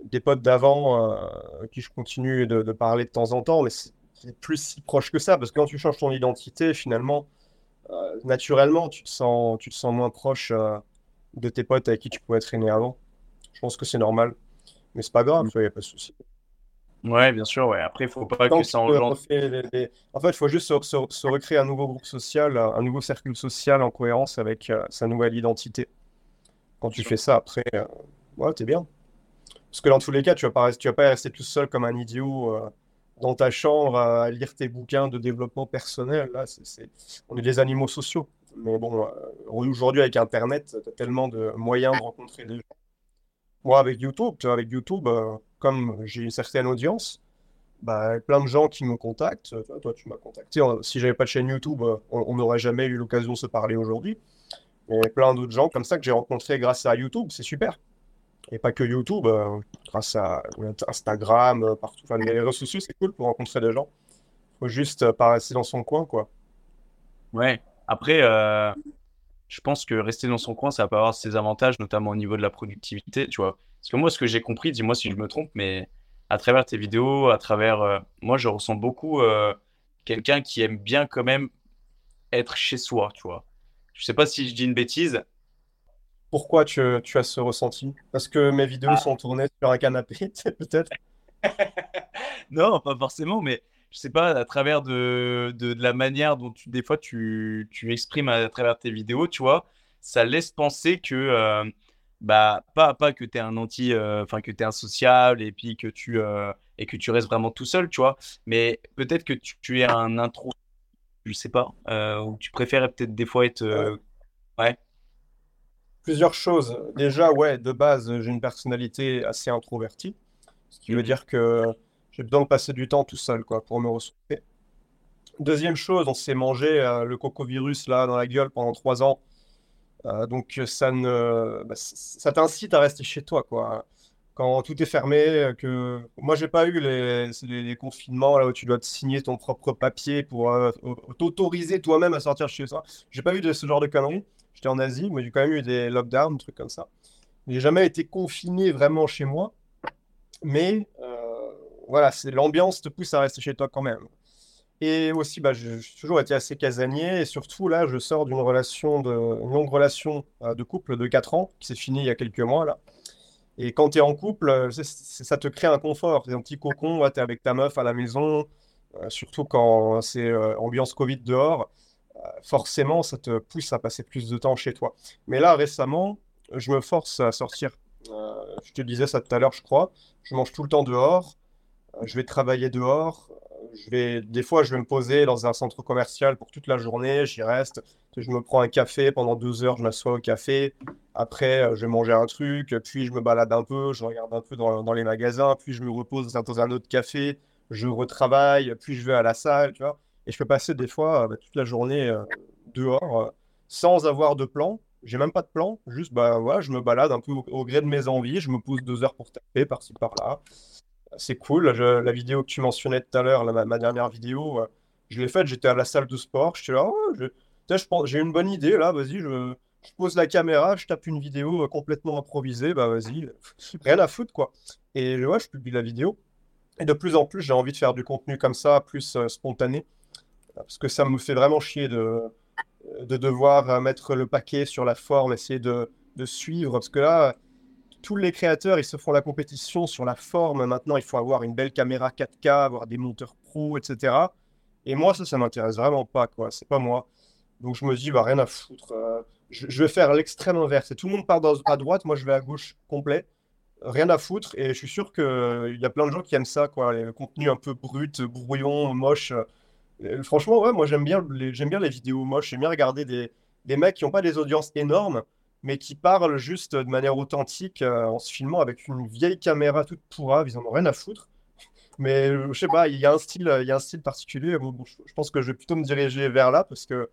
des potes d'avant euh, qui je continue de, de, parler de temps en temps, mais plus si proche que ça, parce que quand tu changes ton identité, finalement, naturellement, tu te sens, tu te sens moins proche de tes potes avec qui tu pouvais traîner avant. Je pense que c'est normal. Mais c'est pas grave, il n'y a pas de souci. Ouais, bien sûr, ouais. Après, il faut pas que ça engendre. En fait, il faut juste se, recréer un nouveau groupe social, un nouveau cercle social en cohérence avec euh, sa nouvelle identité. Quand tu fais ça, après, euh, ouais, t'es bien. Parce que dans tous les cas, tu vas pas, tu vas pas rester tout seul comme un idiot euh, dans ta chambre à lire tes bouquins de développement personnel. Là, On est des animaux sociaux. Mais bon, aujourd'hui, avec Internet, tu as tellement de moyens de rencontrer des gens. Moi, avec YouTube, tu vois, avec YouTube, comme j'ai une certaine audience, bah, plein de gens qui me contactent. Toi, tu m'as contacté. Si j'avais pas de chaîne YouTube, euh, on n'aurait jamais eu l'occasion de se parler aujourd'hui. Et plein d'autres gens comme ça que j'ai rencontrés grâce à YouTube, c'est super. Et pas que YouTube, euh, grâce à Instagram, euh, partout. Enfin, les réseaux sociaux, c'est cool pour rencontrer des gens. Faut juste pas rester dans son coin, quoi. Ouais. Après, je pense que rester dans son coin, ça peut avoir ses avantages, notamment au niveau de la productivité, tu vois. Parce que moi, ce que j'ai compris, dis-moi si je me trompe, mais à travers tes vidéos, à travers. Euh, moi, je ressens beaucoup euh, quelqu'un qui aime bien quand même être chez soi, tu vois. Je sais pas si je dis une bêtise. Pourquoi tu, tu as ce ressenti? Parce que mes vidéos ah. sont tournées sur un canapé, *laughs* peut-être *laughs* Non, pas forcément, mais je sais pas, à travers de, de, la manière dont tu, des fois tu, tu, exprimes à travers tes vidéos, tu vois, ça laisse penser que. Euh, bah pas pas que tu es un anti euh, enfin que tu es insociable et puis que tu euh, et que tu restes vraiment tout seul tu vois mais peut-être que tu, es un intro je sais pas ou tu préfères peut-être des fois être ouais plusieurs choses déjà ouais de base j'ai une personnalité assez introvertie ce qui veut mmh. dire que j'ai besoin de passer du temps tout seul quoi pour me ressourcer deuxième chose on s'est mangé le cocovirus là dans la gueule pendant trois ans euh, donc ça ne, bah, ça t'incite à rester chez toi, quoi. Quand tout est fermé, que moi j'ai pas eu les, les, confinements là où tu dois te signer ton propre papier pour euh, t'autoriser toi-même à sortir chez toi. J'ai pas eu de ce genre de conneries. J'étais en Asie, mais j'ai quand même eu des lockdowns, des trucs comme ça. J'ai jamais été confiné vraiment chez moi, mais euh, voilà, c'est l'ambiance te pousse à rester chez toi quand même. Et aussi, bah, j'ai toujours été assez casanier. Et surtout, là, je sors d'une relation de, longue relation euh, de couple de 4 ans qui s'est finie il y a quelques mois, là. Et quand tu es en couple, euh, ça te crée un confort. C'est un petit cocon, tu es avec ta meuf à la maison, surtout quand c'est ambiance Covid dehors. Forcément, ça te pousse à passer plus de temps chez toi. Mais là, récemment, je me force à sortir. je te disais ça tout à l'heure, je crois. Je mange tout le temps dehors. je vais travailler dehors je vais, des fois, je vais me poser dans un centre commercial pour toute la journée, j'y reste, je me prends un café pendant deux heures, je m'assois au café, après, euh, je vais manger un truc, puis je me balade un peu, je regarde un peu dans, les magasins, puis je me repose dans un autre café, je retravaille, puis je vais à la salle, tu vois. Et je peux passer des fois euh, toute la journée euh, dehors sans avoir de plan. J'ai même pas de plan, juste bah je me balade un peu au gré de mes envies, je me pose deux heures pour taper par-ci par-là. C'est cool. la vidéo que tu mentionnais tout à l'heure, ma, dernière vidéo, euh, je l'ai faite, j'étais à la salle de sport, j'étais là, oh, j'ai une bonne idée là, vas-y, je, pose la caméra, je tape une vidéo euh, complètement improvisée, bah vas-y, rien à foutre quoi. Et ouais, je publie la vidéo. Et de plus en plus, j'ai envie de faire du contenu comme ça, plus euh, spontané, parce que ça me fait vraiment chier de, de devoir mettre le paquet sur la forme, essayer de, de suivre, parce que là, tous les créateurs, ils se font la compétition sur la forme. Maintenant, il faut avoir une belle caméra 4K, avoir des monteurs pro, etc. Et moi, ça, ça m'intéresse vraiment pas, quoi. C'est pas moi. Donc, je me dis, bah, rien à foutre. Euh, je, vais faire l'extrême inverse. Et tout le monde part à droite, moi, je vais à gauche complet. Rien à foutre. Et je suis sûr qu'il euh, y a plein de gens qui aiment ça, quoi. Les contenus un peu brut, brouillon, moche. Euh, franchement, ouais, moi, j'aime bien, les, j'aime bien les vidéos moches. J'aime bien regarder des, des mecs qui n'ont pas des audiences énormes mais qui parlent juste de manière authentique euh, en se filmant avec une vieille caméra toute pourrave, ils en ont rien à foutre. *laughs* Mais euh, je sais pas, il y a un style, il y a un style particulier. je pense que je vais plutôt me diriger vers là parce que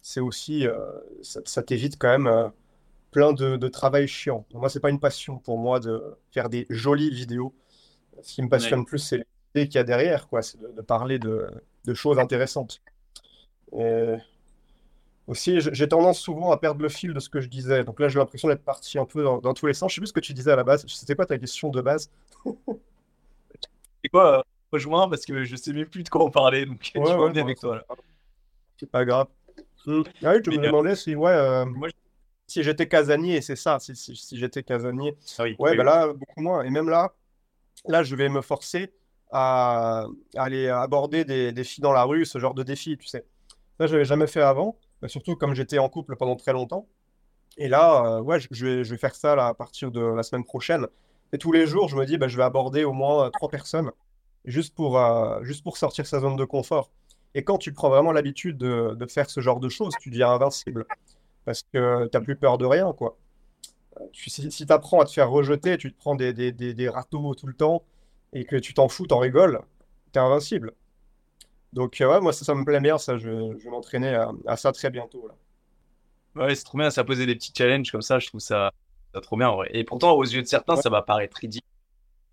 c'est aussi, euh, ça, t'évite quand même plein de, de travail chiant. Moi, c'est pas une passion pour moi de faire des jolies vidéos. Ce qui me passionne plus, c'est l'idée qu'il y a derrière, quoi. C'est de, de parler de, de choses intéressantes. Et aussi, j'ai tendance souvent à perdre le fil de ce que je disais. Donc là, j'ai l'impression d'être parti un peu dans, dans tous les sens. Je sais plus ce que tu disais à la base. C'était quoi ta question de base? C'est quoi, euh, rejoins parce que je sais même plus de quoi on parlait, donc Ouais, je ouais, avec toi c'est pas grave. Hmm. Ah oui, je me euh, demandais si, ouais, euh, moi, je- si j'étais casanier, et c'est ça, si, si, si j'étais casanier. ah oui, Ouais, oui, oui. là, beaucoup moins. Et même là, là, je vais me forcer à, aller aborder des défis dans la rue, ce genre de défis, tu sais. Ça, je n'avais jamais fait avant, surtout comme j'étais en couple pendant très longtemps. Et là, euh, ouais, je, vais, je vais faire ça là, à partir de la semaine prochaine. Et tous les jours, je me dis, bah, je vais aborder au moins euh, trois personnes, juste pour, euh, juste pour sortir sa zone de confort. Et quand tu prends vraiment l'habitude de, faire ce genre de choses, tu deviens invincible, parce que tu n'as plus peur de rien, quoi. Si tu apprends à te faire rejeter, tu te prends des, des, des, des râteaux tout le temps, et que tu t'en fous, t'en rigoles, t'es invincible. Donc, euh, ouais, moi, ça, ça me plaît bien, ça, je, je vais m'entraîner à, à ça très bientôt, là. Ouais, c'est trop bien, ça poser des petits challenges comme ça, je trouve ça, ça trop bien en vrai. Et pourtant, aux yeux de certains, Ouais. ça va paraître ridicule.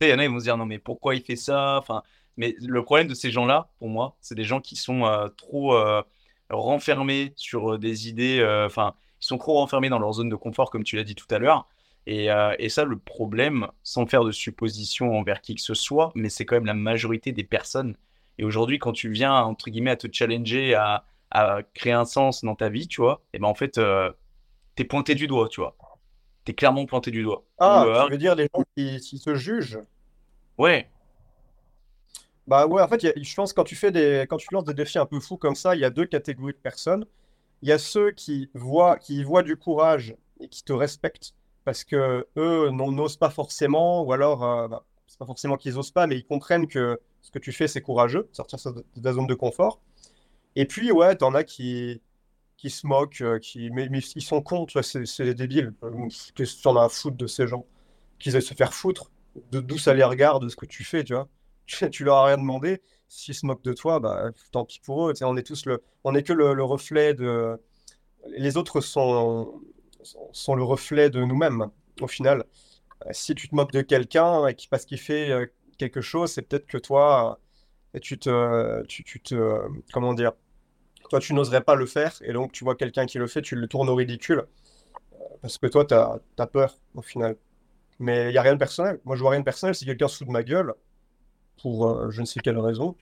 Il y en a, ils vont se dire non, mais pourquoi il fait ça? Enfin, mais le problème de ces gens-là, pour moi, c'est des gens qui sont euh, trop euh, renfermés sur des idées, euh, enfin, ils sont trop renfermés dans leur zone de confort, comme tu l'as dit tout à l'heure. Et, euh, et ça, le problème, sans faire de supposition envers qui que ce soit, mais c'est quand même la majorité des personnes. Et aujourd'hui, quand tu viens, entre guillemets, à te challenger, à, à créer un sens dans ta vie, tu vois, et ben en fait, euh, t'es pointé du doigt, tu vois. T'es clairement pointé du doigt. Ah, euh, tu veux dire les gens qui, qui se jugent? ouais, Bah ouais, en fait, a- je pense que quand tu fais des, quand tu lances des défis un peu fous comme ça, il y a deux catégories de personnes. Il y a ceux qui voient, qui voient du courage et qui te respectent parce que eux n'osent pas forcément, ou alors, euh, bah, c'est pas forcément qu'ils osent pas, mais ils comprennent que ce que tu fais, c'est courageux, sortir de ta zone de confort. Et puis, ouais, t'en as qui, qui se moquent, euh, qui, mais, ils sont cons, c'est des débiles. Euh, Qu'est-ce que t'en as à foutre de ces gens? Qu'ils aillent se faire foutre, d'où ça les regarde, de ce que tu fais, tu vois. Tu, leur as rien demandé. S'ils se moquent de toi, bah, tant pis pour eux. on est tous le, on est que le reflet de. Les autres sont, sont, le reflet de nous-mêmes, au final. Euh, Si tu te moques de quelqu'un parce qu'il fait euh, quelque chose, c'est peut-être que toi, euh, tu te, tu, te, comment dire, toi, tu n'oserais pas le faire, et donc tu vois quelqu'un qui le fait, tu le tournes au ridicule, parce que toi, tu as, peur, au final. Mais il n'y a rien de personnel. Moi, je vois rien de personnel. Si quelqu'un se fout de ma gueule, pour je ne sais quelle raison,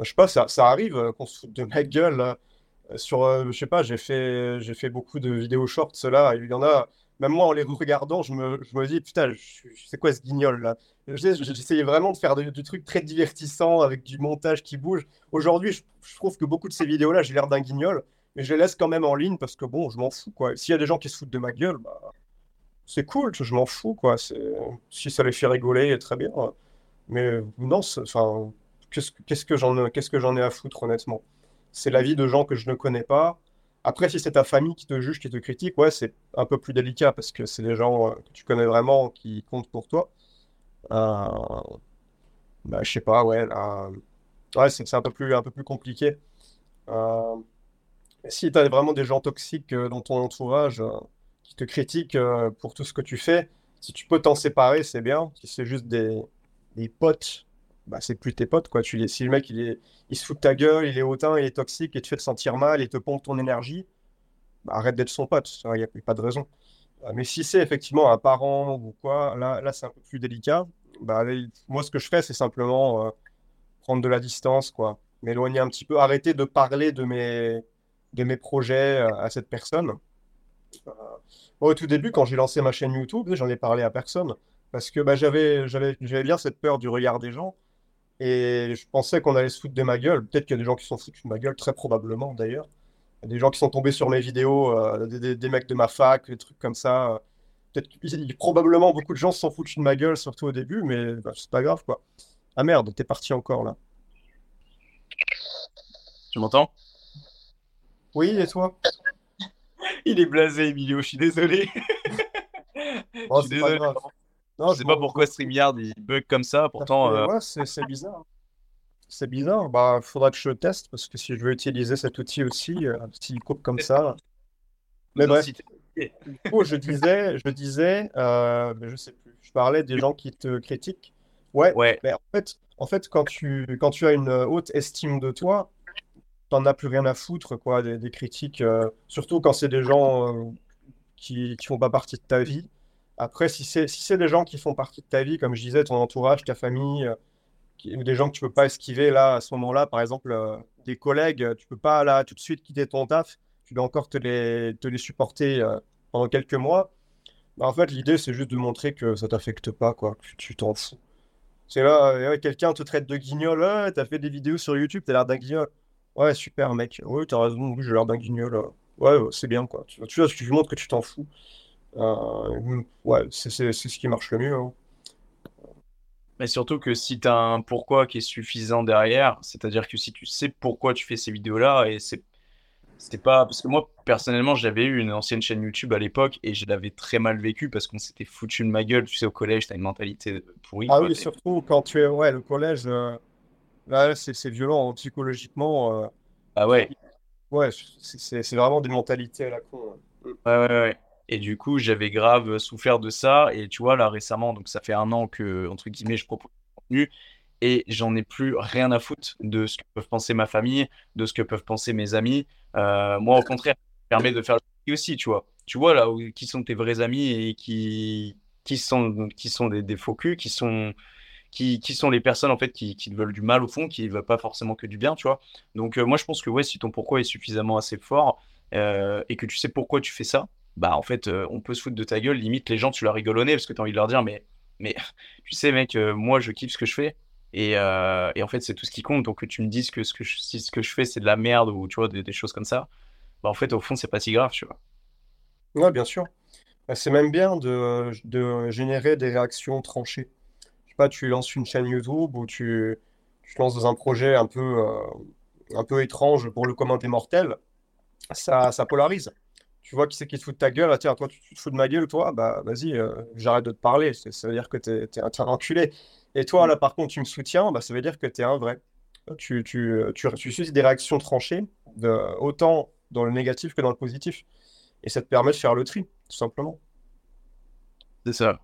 je sais pas, ça, ça arrive qu'on se foute de ma gueule. Là. Euh, Sur, euh, je sais pas, j'ai fait, j'ai fait beaucoup de vidéos shorts, là. Il y en a, même moi, en les regardant, je me, je me dis, putain, c'est quoi ce guignol, là? J'essayais vraiment de faire du, du truc très divertissant avec du montage qui bouge. Aujourd'hui, je, trouve que beaucoup de ces vidéos-là, j'ai l'air d'un guignol, mais je les laisse quand même en ligne parce que bon, je m'en fous, quoi. S'il y a des gens qui se foutent de ma gueule, bah, c'est cool, je m'en fous, quoi. Si ça les fait rigoler, très bien. Mais non, c'est- enfin, qu'est-ce que j'en qu'est-ce que j'en ai à foutre, honnêtement? C'est la vie de gens que je ne connais pas. Après, si c'est ta famille qui te juge, qui te critique, ouais, c'est un peu plus délicat parce que c'est des gens euh, que tu connais vraiment qui comptent pour toi. Euh, bah, je sais pas, ouais, là, ouais, c'est un peu plus, un peu plus compliqué. Euh, si tu as vraiment des gens toxiques euh, dans ton entourage euh, qui te critiquent euh, pour tout ce que tu fais, si tu peux t'en séparer, c'est bien. Si c'est juste des potes, bah, c'est plus tes potes, quoi. Tu les, si le mec, il est, il se fout de ta gueule, il est hautain, il est toxique et te fait te sentir mal et te pompe ton énergie, bah, arrête d'être son pote. Il n'y a, a pas de raison. Euh, Mais si c'est effectivement un parent ou quoi, là, là c'est un peu plus délicat. Bah, moi, ce que je fais, c'est simplement euh, prendre de la distance, quoi. M'éloigner un petit peu, arrêter de parler de mes, de mes projets euh, à cette personne. Au tout début, quand j'ai lancé ma chaîne YouTube, j'en ai parlé à personne parce que bah, j'avais bien cette peur du regard des gens et je pensais qu'on allait se foutre de ma gueule. Peut-être qu'il y a des gens qui sont foutus de ma gueule, très probablement d'ailleurs. Des gens qui sont tombés sur mes vidéos, euh, des, des- des mecs de ma fac, des trucs comme ça. Peut-être probablement beaucoup de gens se sont foutus de ma gueule, surtout au début, mais bah, c'est pas grave quoi. Ah merde, t'es parti encore là. tu m'entends? Oui, et toi? Il est blasé, Emilio, je suis désolé. *laughs* Je Oh, suis c'est pas désolé. Grave. Je Non, sais pas pourquoi StreamYard il bug comme ça, pourtant. euh, ouais, c'est bizarre. C'est bizarre. Bah, faudra que je teste parce que si je veux utiliser cet outil aussi, euh, s'il coupe comme ça. Mais bref. Du coup, je disais, je disais, euh, mais je sais plus. Je parlais des gens qui te critiquent. Ouais. Ouais. Mais en fait, en fait, quand tu, quand tu as une haute estime de toi, t'en as plus rien à foutre, quoi, des, des critiques. euh, surtout quand c'est des gens euh, qui, qui font pas partie de ta vie. Après, si c'est, si des gens qui font partie de ta vie, comme je disais, ton entourage, ta famille, euh, ou des gens que tu peux pas esquiver là, à ce moment-là, par exemple, euh, des collègues, euh, tu peux pas là tout de suite quitter ton taf, tu dois encore te les, te les supporter euh, pendant quelques mois. Bah, en fait, l'idée, c'est juste de montrer que ça t'affecte pas, quoi, que tu t'en fous. C'est là, ouais, quelqu'un te traite de guignol, ouais, t'as fait des vidéos sur YouTube, t'as l'air d'un guignol. Ouais, super, mec. Oui, t'as raison, j'ai l'air d'un guignol. Ouais, ouais, c'est bien, quoi. Tu, tu vois, tu montres que tu t'en fous. Euh, ouais, c'est ce qui marche le mieux. hein. Mais surtout que si tu as un pourquoi qui est suffisant derrière, c'est-à-dire que si tu sais pourquoi tu fais ces vidéos-là, et c'est c'est pas. Parce que moi, personnellement, j'avais eu une ancienne chaîne YouTube à l'époque et je l'avais très mal vécu parce qu'on s'était foutu de ma gueule. Tu sais, au collège, t'as une mentalité pourrie. Ah quoi. oui, surtout quand tu es, ouais, le collège, euh, là, c'est c'est violent hein, psychologiquement. euh, Ah ouais. ouais, c'est vraiment des mentalités à la con. hein. Ouais, ouais, ouais. Et du coup, j'avais grave souffert de ça. Et tu vois, là, récemment, donc ça fait un an que, entre guillemets, je propose du contenu. Et j'en ai plus rien à foutre de ce que peuvent penser ma famille, de ce que peuvent penser mes amis. Euh, moi, au contraire, ça me permet de faire le aussi, tu vois. Tu vois, là, qui sont tes vrais amis et qui, qui sont, qui sont des, faux culs, qui sont, qui, qui sont les personnes, en fait, qui, qui veulent du mal au fond, qui ne veulent pas forcément que du bien, tu vois. Donc, euh, moi, je pense que, ouais, si ton pourquoi est suffisamment assez fort euh, et que tu sais pourquoi tu fais ça, bah en fait euh, on peut se foutre de ta gueule, limite les gens tu leur rigoles au nez parce que tu as envie de leur dire mais mais *laughs* tu sais mec euh, moi je kiffe ce que je fais et, euh, et en fait c'est tout ce qui compte donc que tu me dises que ce que si ce que je fais c'est de la merde ou tu vois des, choses comme ça bah en fait au fond c'est pas si grave tu vois. Ouais, bien sûr. Bah, C'est même bien de, de générer des réactions tranchées. Je sais pas, tu lances une chaîne YouTube ou tu, tu lances dans un projet un peu, un peu étrange pour le commun des mortels, ça, ça polarise. Tu vois qui c'est qui te fout de ta gueule, ah, tiens, toi tu, tu te fous de ma gueule, toi, bah vas-y, euh, j'arrête de te parler, ça veut dire que t'es, t'es, un enculé. Et toi, là, par contre, tu me soutiens, bah, ça veut dire que t'es un vrai. Tu, tu, tu, tu suscites des réactions tranchées, de, autant dans le négatif que dans le positif. Et ça te permet de faire le tri, tout simplement. C'est ça,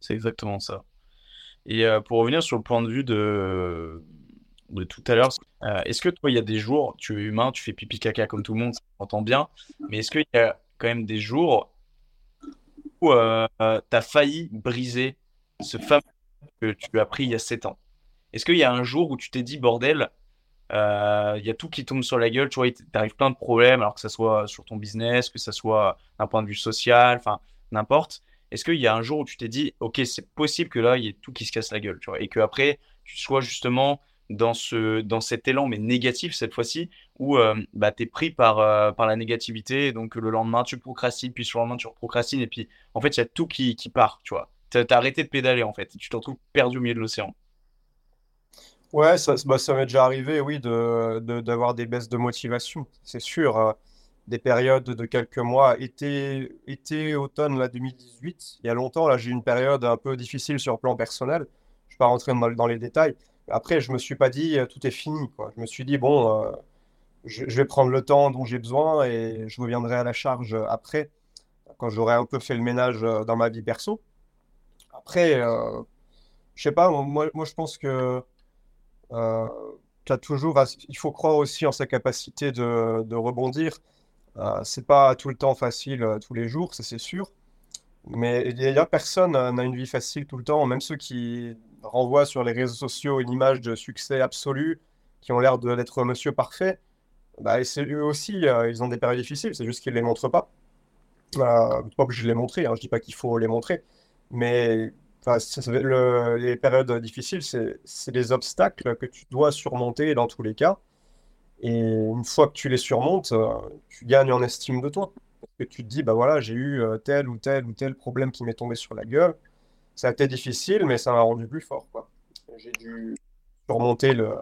c'est exactement ça. Et euh, pour revenir sur le point de vue de, de tout à l'heure, euh, est-ce que toi il y a des jours, tu es humain, tu fais pipi caca comme tout le monde, ça s'entend bien, mais est-ce qu'il y a quand même des jours où euh, tu as failli briser ce fameux que tu as pris il y a 7 ans? Est-ce qu'il y a un jour où tu t'es dit, bordel, euh, il y a tout qui tombe sur la gueule, tu vois, il t'arrive plein de problèmes, alors que ça soit sur ton business, que ça soit d'un point de vue social, enfin, n'importe. Est-ce qu'il y a un jour où tu t'es dit, ok, c'est possible que là, il y ait tout qui se casse la gueule, tu vois, et que après, tu sois justement dans ce, dans cet élan, mais négatif cette fois-ci, où euh, bah, tu es pris par, euh, par la négativité, donc le lendemain, tu procrastines, puis le lendemain, tu procrastines, et puis en fait, il y a tout qui, qui part, tu vois. T'as as arrêté de pédaler, en fait, et tu te retrouves perdu au milieu de l'océan. Ouais, ça, bah, ça m'est déjà arrivé, oui, de, de- d'avoir des baisses de motivation, c'est sûr. euh, des périodes de quelques mois, été, été, automne là, 2018, il y a longtemps, là, j'ai eu une période un peu difficile sur le plan personnel. Je ne vais pas rentrer dans les détails. Après, je me suis pas dit euh, tout est fini. Je me suis dit, bon, euh, je, vais prendre le temps dont j'ai besoin et je reviendrai à la charge après, quand j'aurai un peu fait le ménage euh, dans ma vie perso. Après, euh, je sais pas, moi, moi je pense que euh, t'as toujours, il faut croire aussi en sa capacité de, de rebondir. Euh, c'est pas tout le temps facile euh, tous les jours, ça c'est sûr. Mais a personne euh, n'a une vie facile tout le temps, même ceux qui renvoient sur les réseaux sociaux une image de succès absolu, qui ont l'air d'être monsieur parfait. Bah, et c'est eux aussi, euh, ils ont des périodes difficiles, c'est juste qu'ils les montrent pas. Euh, pas obligé de les montrer, hein, je dis pas qu'il faut les montrer, mais les périodes difficiles, c'est c'est des obstacles que tu dois surmonter dans tous les cas. Et une fois que tu les surmontes, euh, tu gagnes en estime de toi. Parce que tu te dis, bah voilà, j'ai eu euh, tel ou tel ou tel problème qui m'est tombé sur la gueule. Ça a été difficile, mais ça m'a rendu plus fort. J'ai dû surmonter le,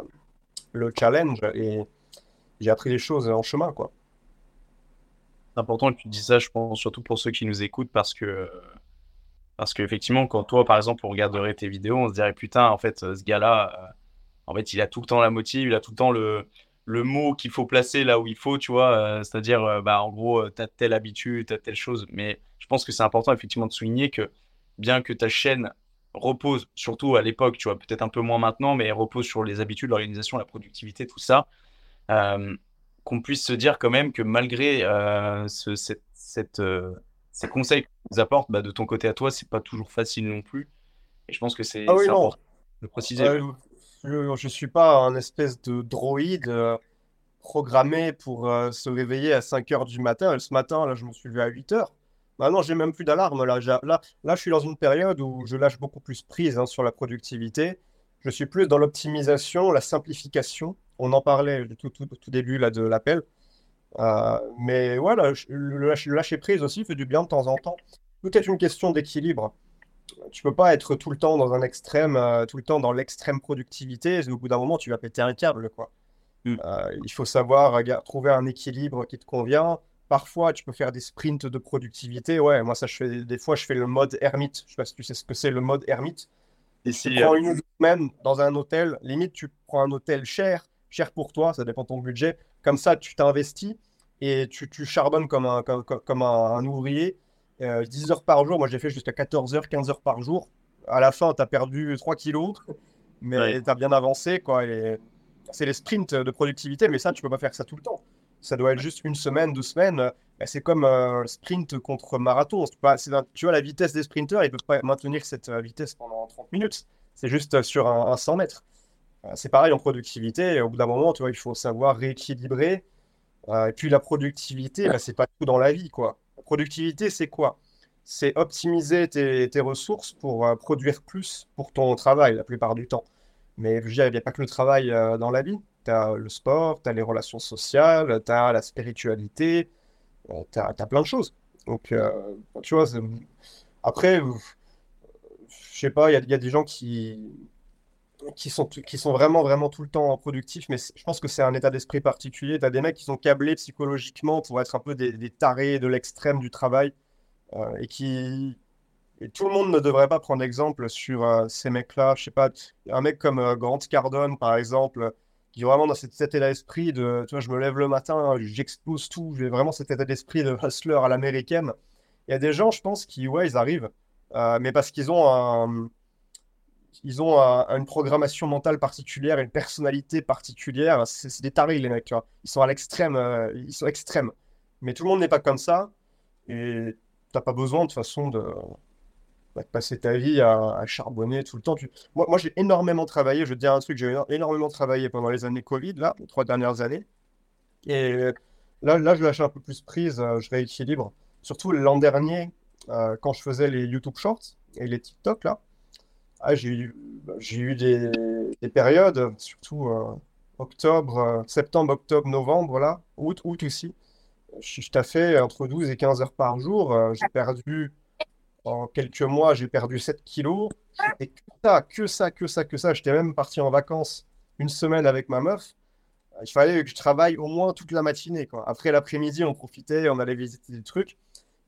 le challenge et j'ai appris des choses en chemin, quoi. C'est important que tu dis ça, je pense, surtout pour ceux qui nous écoutent, parce que, parce qu'effectivement, quand toi, par exemple, on regarderait tes vidéos, on se dirait, putain, en fait, ce gars-là, euh, en fait, il a tout le temps la motive, il a tout le temps le, le mot qu'il faut placer là où il faut, tu vois. C'est-à-dire, bah, en gros, tu as telle habitude, tu as telle chose. Mais je pense que c'est important, effectivement, de souligner que bien que ta chaîne repose, surtout à l'époque, tu vois, peut-être un peu moins maintenant, mais repose sur les habitudes, l'organisation, la productivité, tout ça, qu'on puisse se dire quand même que malgré ce, cette, ces conseils que nous apportent, bah, de ton côté à toi, c'est pas toujours facile non plus. Et je pense que c'est ah oui, important de préciser. je ne suis pas un espèce de droïde euh, programmé pour euh, se réveiller à 5 heures du matin. ce matin, là, je me suis levé à 8 heures. Maintenant, j'ai même plus d'alarme. Là. là, là, je suis dans une période où je lâche beaucoup plus prise hein, sur la productivité. Je suis plus dans l'optimisation, la simplification. On en parlait tout, tout, tout début là, de l'appel. Euh, mais voilà, le, lâcher prise aussi fait du bien de temps en temps. Peut-être une question d'équilibre. Tu peux pas être tout le temps dans un extrême, euh, tout le temps dans l'extrême productivité. Au bout d'un moment, tu vas péter un câble, quoi. Mm. Euh, il faut savoir trouver un équilibre qui te convient. Parfois, tu peux faire des sprints de productivité. Ouais, moi, ça, je fais des fois, je fais le mode ermite. Je sais pas si tu sais ce que c'est le mode ermite. Et si, tu prends une semaine dans un hôtel, limite, tu prends un hôtel cher, cher pour toi, ça dépend de ton budget. Comme ça, tu t'investis et tu, tu, charbonnes comme un, comme, comme un, ouvrier. 10 euh, heures par jour, moi j'ai fait jusqu'à 14 heures, 15 heures par jour. À la fin, tu as perdu 3 kilos, mais tu as bien avancé. quoi. C'est les sprints de productivité, mais ça, tu peux pas faire ça tout le temps. Ça doit être juste une semaine, deux semaines. Bah, c'est comme un sprint contre marathon. Pas, tu vois, la vitesse des sprinteurs, ils ne peuvent pas maintenir cette euh, vitesse pendant 30 minutes. C'est juste sur un, un 100 mètres. Euh, c'est pareil en productivité. Au bout d'un moment, tu vois, il faut savoir rééquilibrer. Euh, et puis la productivité, bah, c'est pas tout dans la vie, quoi. La productivité, c'est quoi? C'est optimiser tes, tes, ressources pour euh, produire plus pour ton travail la plupart du temps. Mais je il n'y a pas que le travail dans la vie. Tu as le sport, tu as les relations sociales, tu as la spiritualité, tu as, plein de choses. Donc, tu vois, après, je sais pas, il y, y, a des gens qui, qui sont, qui sont vraiment, vraiment tout le temps productifs, mais je pense que c'est un état d'esprit particulier. Tu as des mecs qui sont câblés psychologiquement pour être un peu des, tarés de l'extrême du travail euh, et qui. Tout le monde ne devrait pas prendre exemple sur euh, ces mecs-là. Je sais pas, un mec comme euh, Grant Cardone, par exemple, qui est vraiment dans cet, état d'esprit de, tu vois, je me lève le matin, j'explose tout, j'ai vraiment cet état d'esprit de hustler à l'américaine. Il y a des gens, je pense, qui, ouais, ils arrivent, mais parce qu'ils ont ils ont une programmation mentale particulière, une personnalité particulière. C'est des tarés, les mecs. Ils sont à l'extrême, euh, ils sont extrêmes. Mais tout le monde n'est pas comme ça. Et t'as pas besoin, de toute façon, de, bah, passer ta vie à, charbonner tout le temps. Moi, j'ai énormément travaillé. Je vais te dire un truc, j'ai énormément travaillé pendant les années Covid, là, les trois dernières années. Et là, là je lâche un peu plus prise, euh, je rééquilibre. Surtout l'an dernier, euh, quand je faisais les YouTube Shorts et les TikTok, là. Ah, j'ai eu, des, des périodes, surtout euh, octobre, euh, septembre, octobre, novembre, là, août, août aussi. Je, je fait entre 12 et 15 heures par jour. Euh, j'ai perdu, en quelques mois, j'ai perdu 7 kilos. Et que ça, que ça, que ça, que ça. J'étais même parti en vacances une semaine avec ma meuf. Il fallait que je travaille au moins toute la matinée. Quoi. Après l'après-midi, on profitait, on allait visiter des trucs.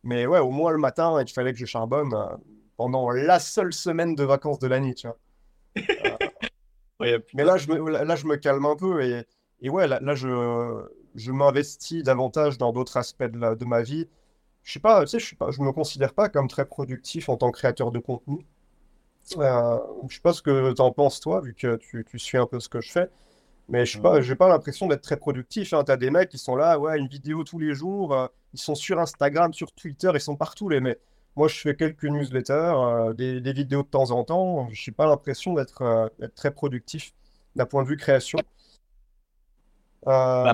Mais ouais, au moins le matin, il fallait que je charbonne pendant la seule semaine de vacances de l'année, tu vois. *laughs* mais là je, me, là, je me calme un peu et, et ouais, là, là je, je m'investis davantage dans d'autres aspects de, de, ma vie. Je sais pas, tu sais, je suis pas, je me considère pas comme très productif en tant que créateur de contenu. Euh, je sais pas ce que tu en penses toi, vu que tu, tu, suis un peu ce que je fais. Mais je sais pas, j'ai pas l'impression d'être très productif. Hein. Tu as des mecs qui sont là, ouais, une vidéo tous les jours. Euh, ils sont sur Instagram, sur Twitter, ils sont partout les mecs. Moi, je fais quelques newsletters, euh, des, vidéos de temps en temps. Je n'ai pas l'impression d'être euh, très productif d'un point de vue création. Bah,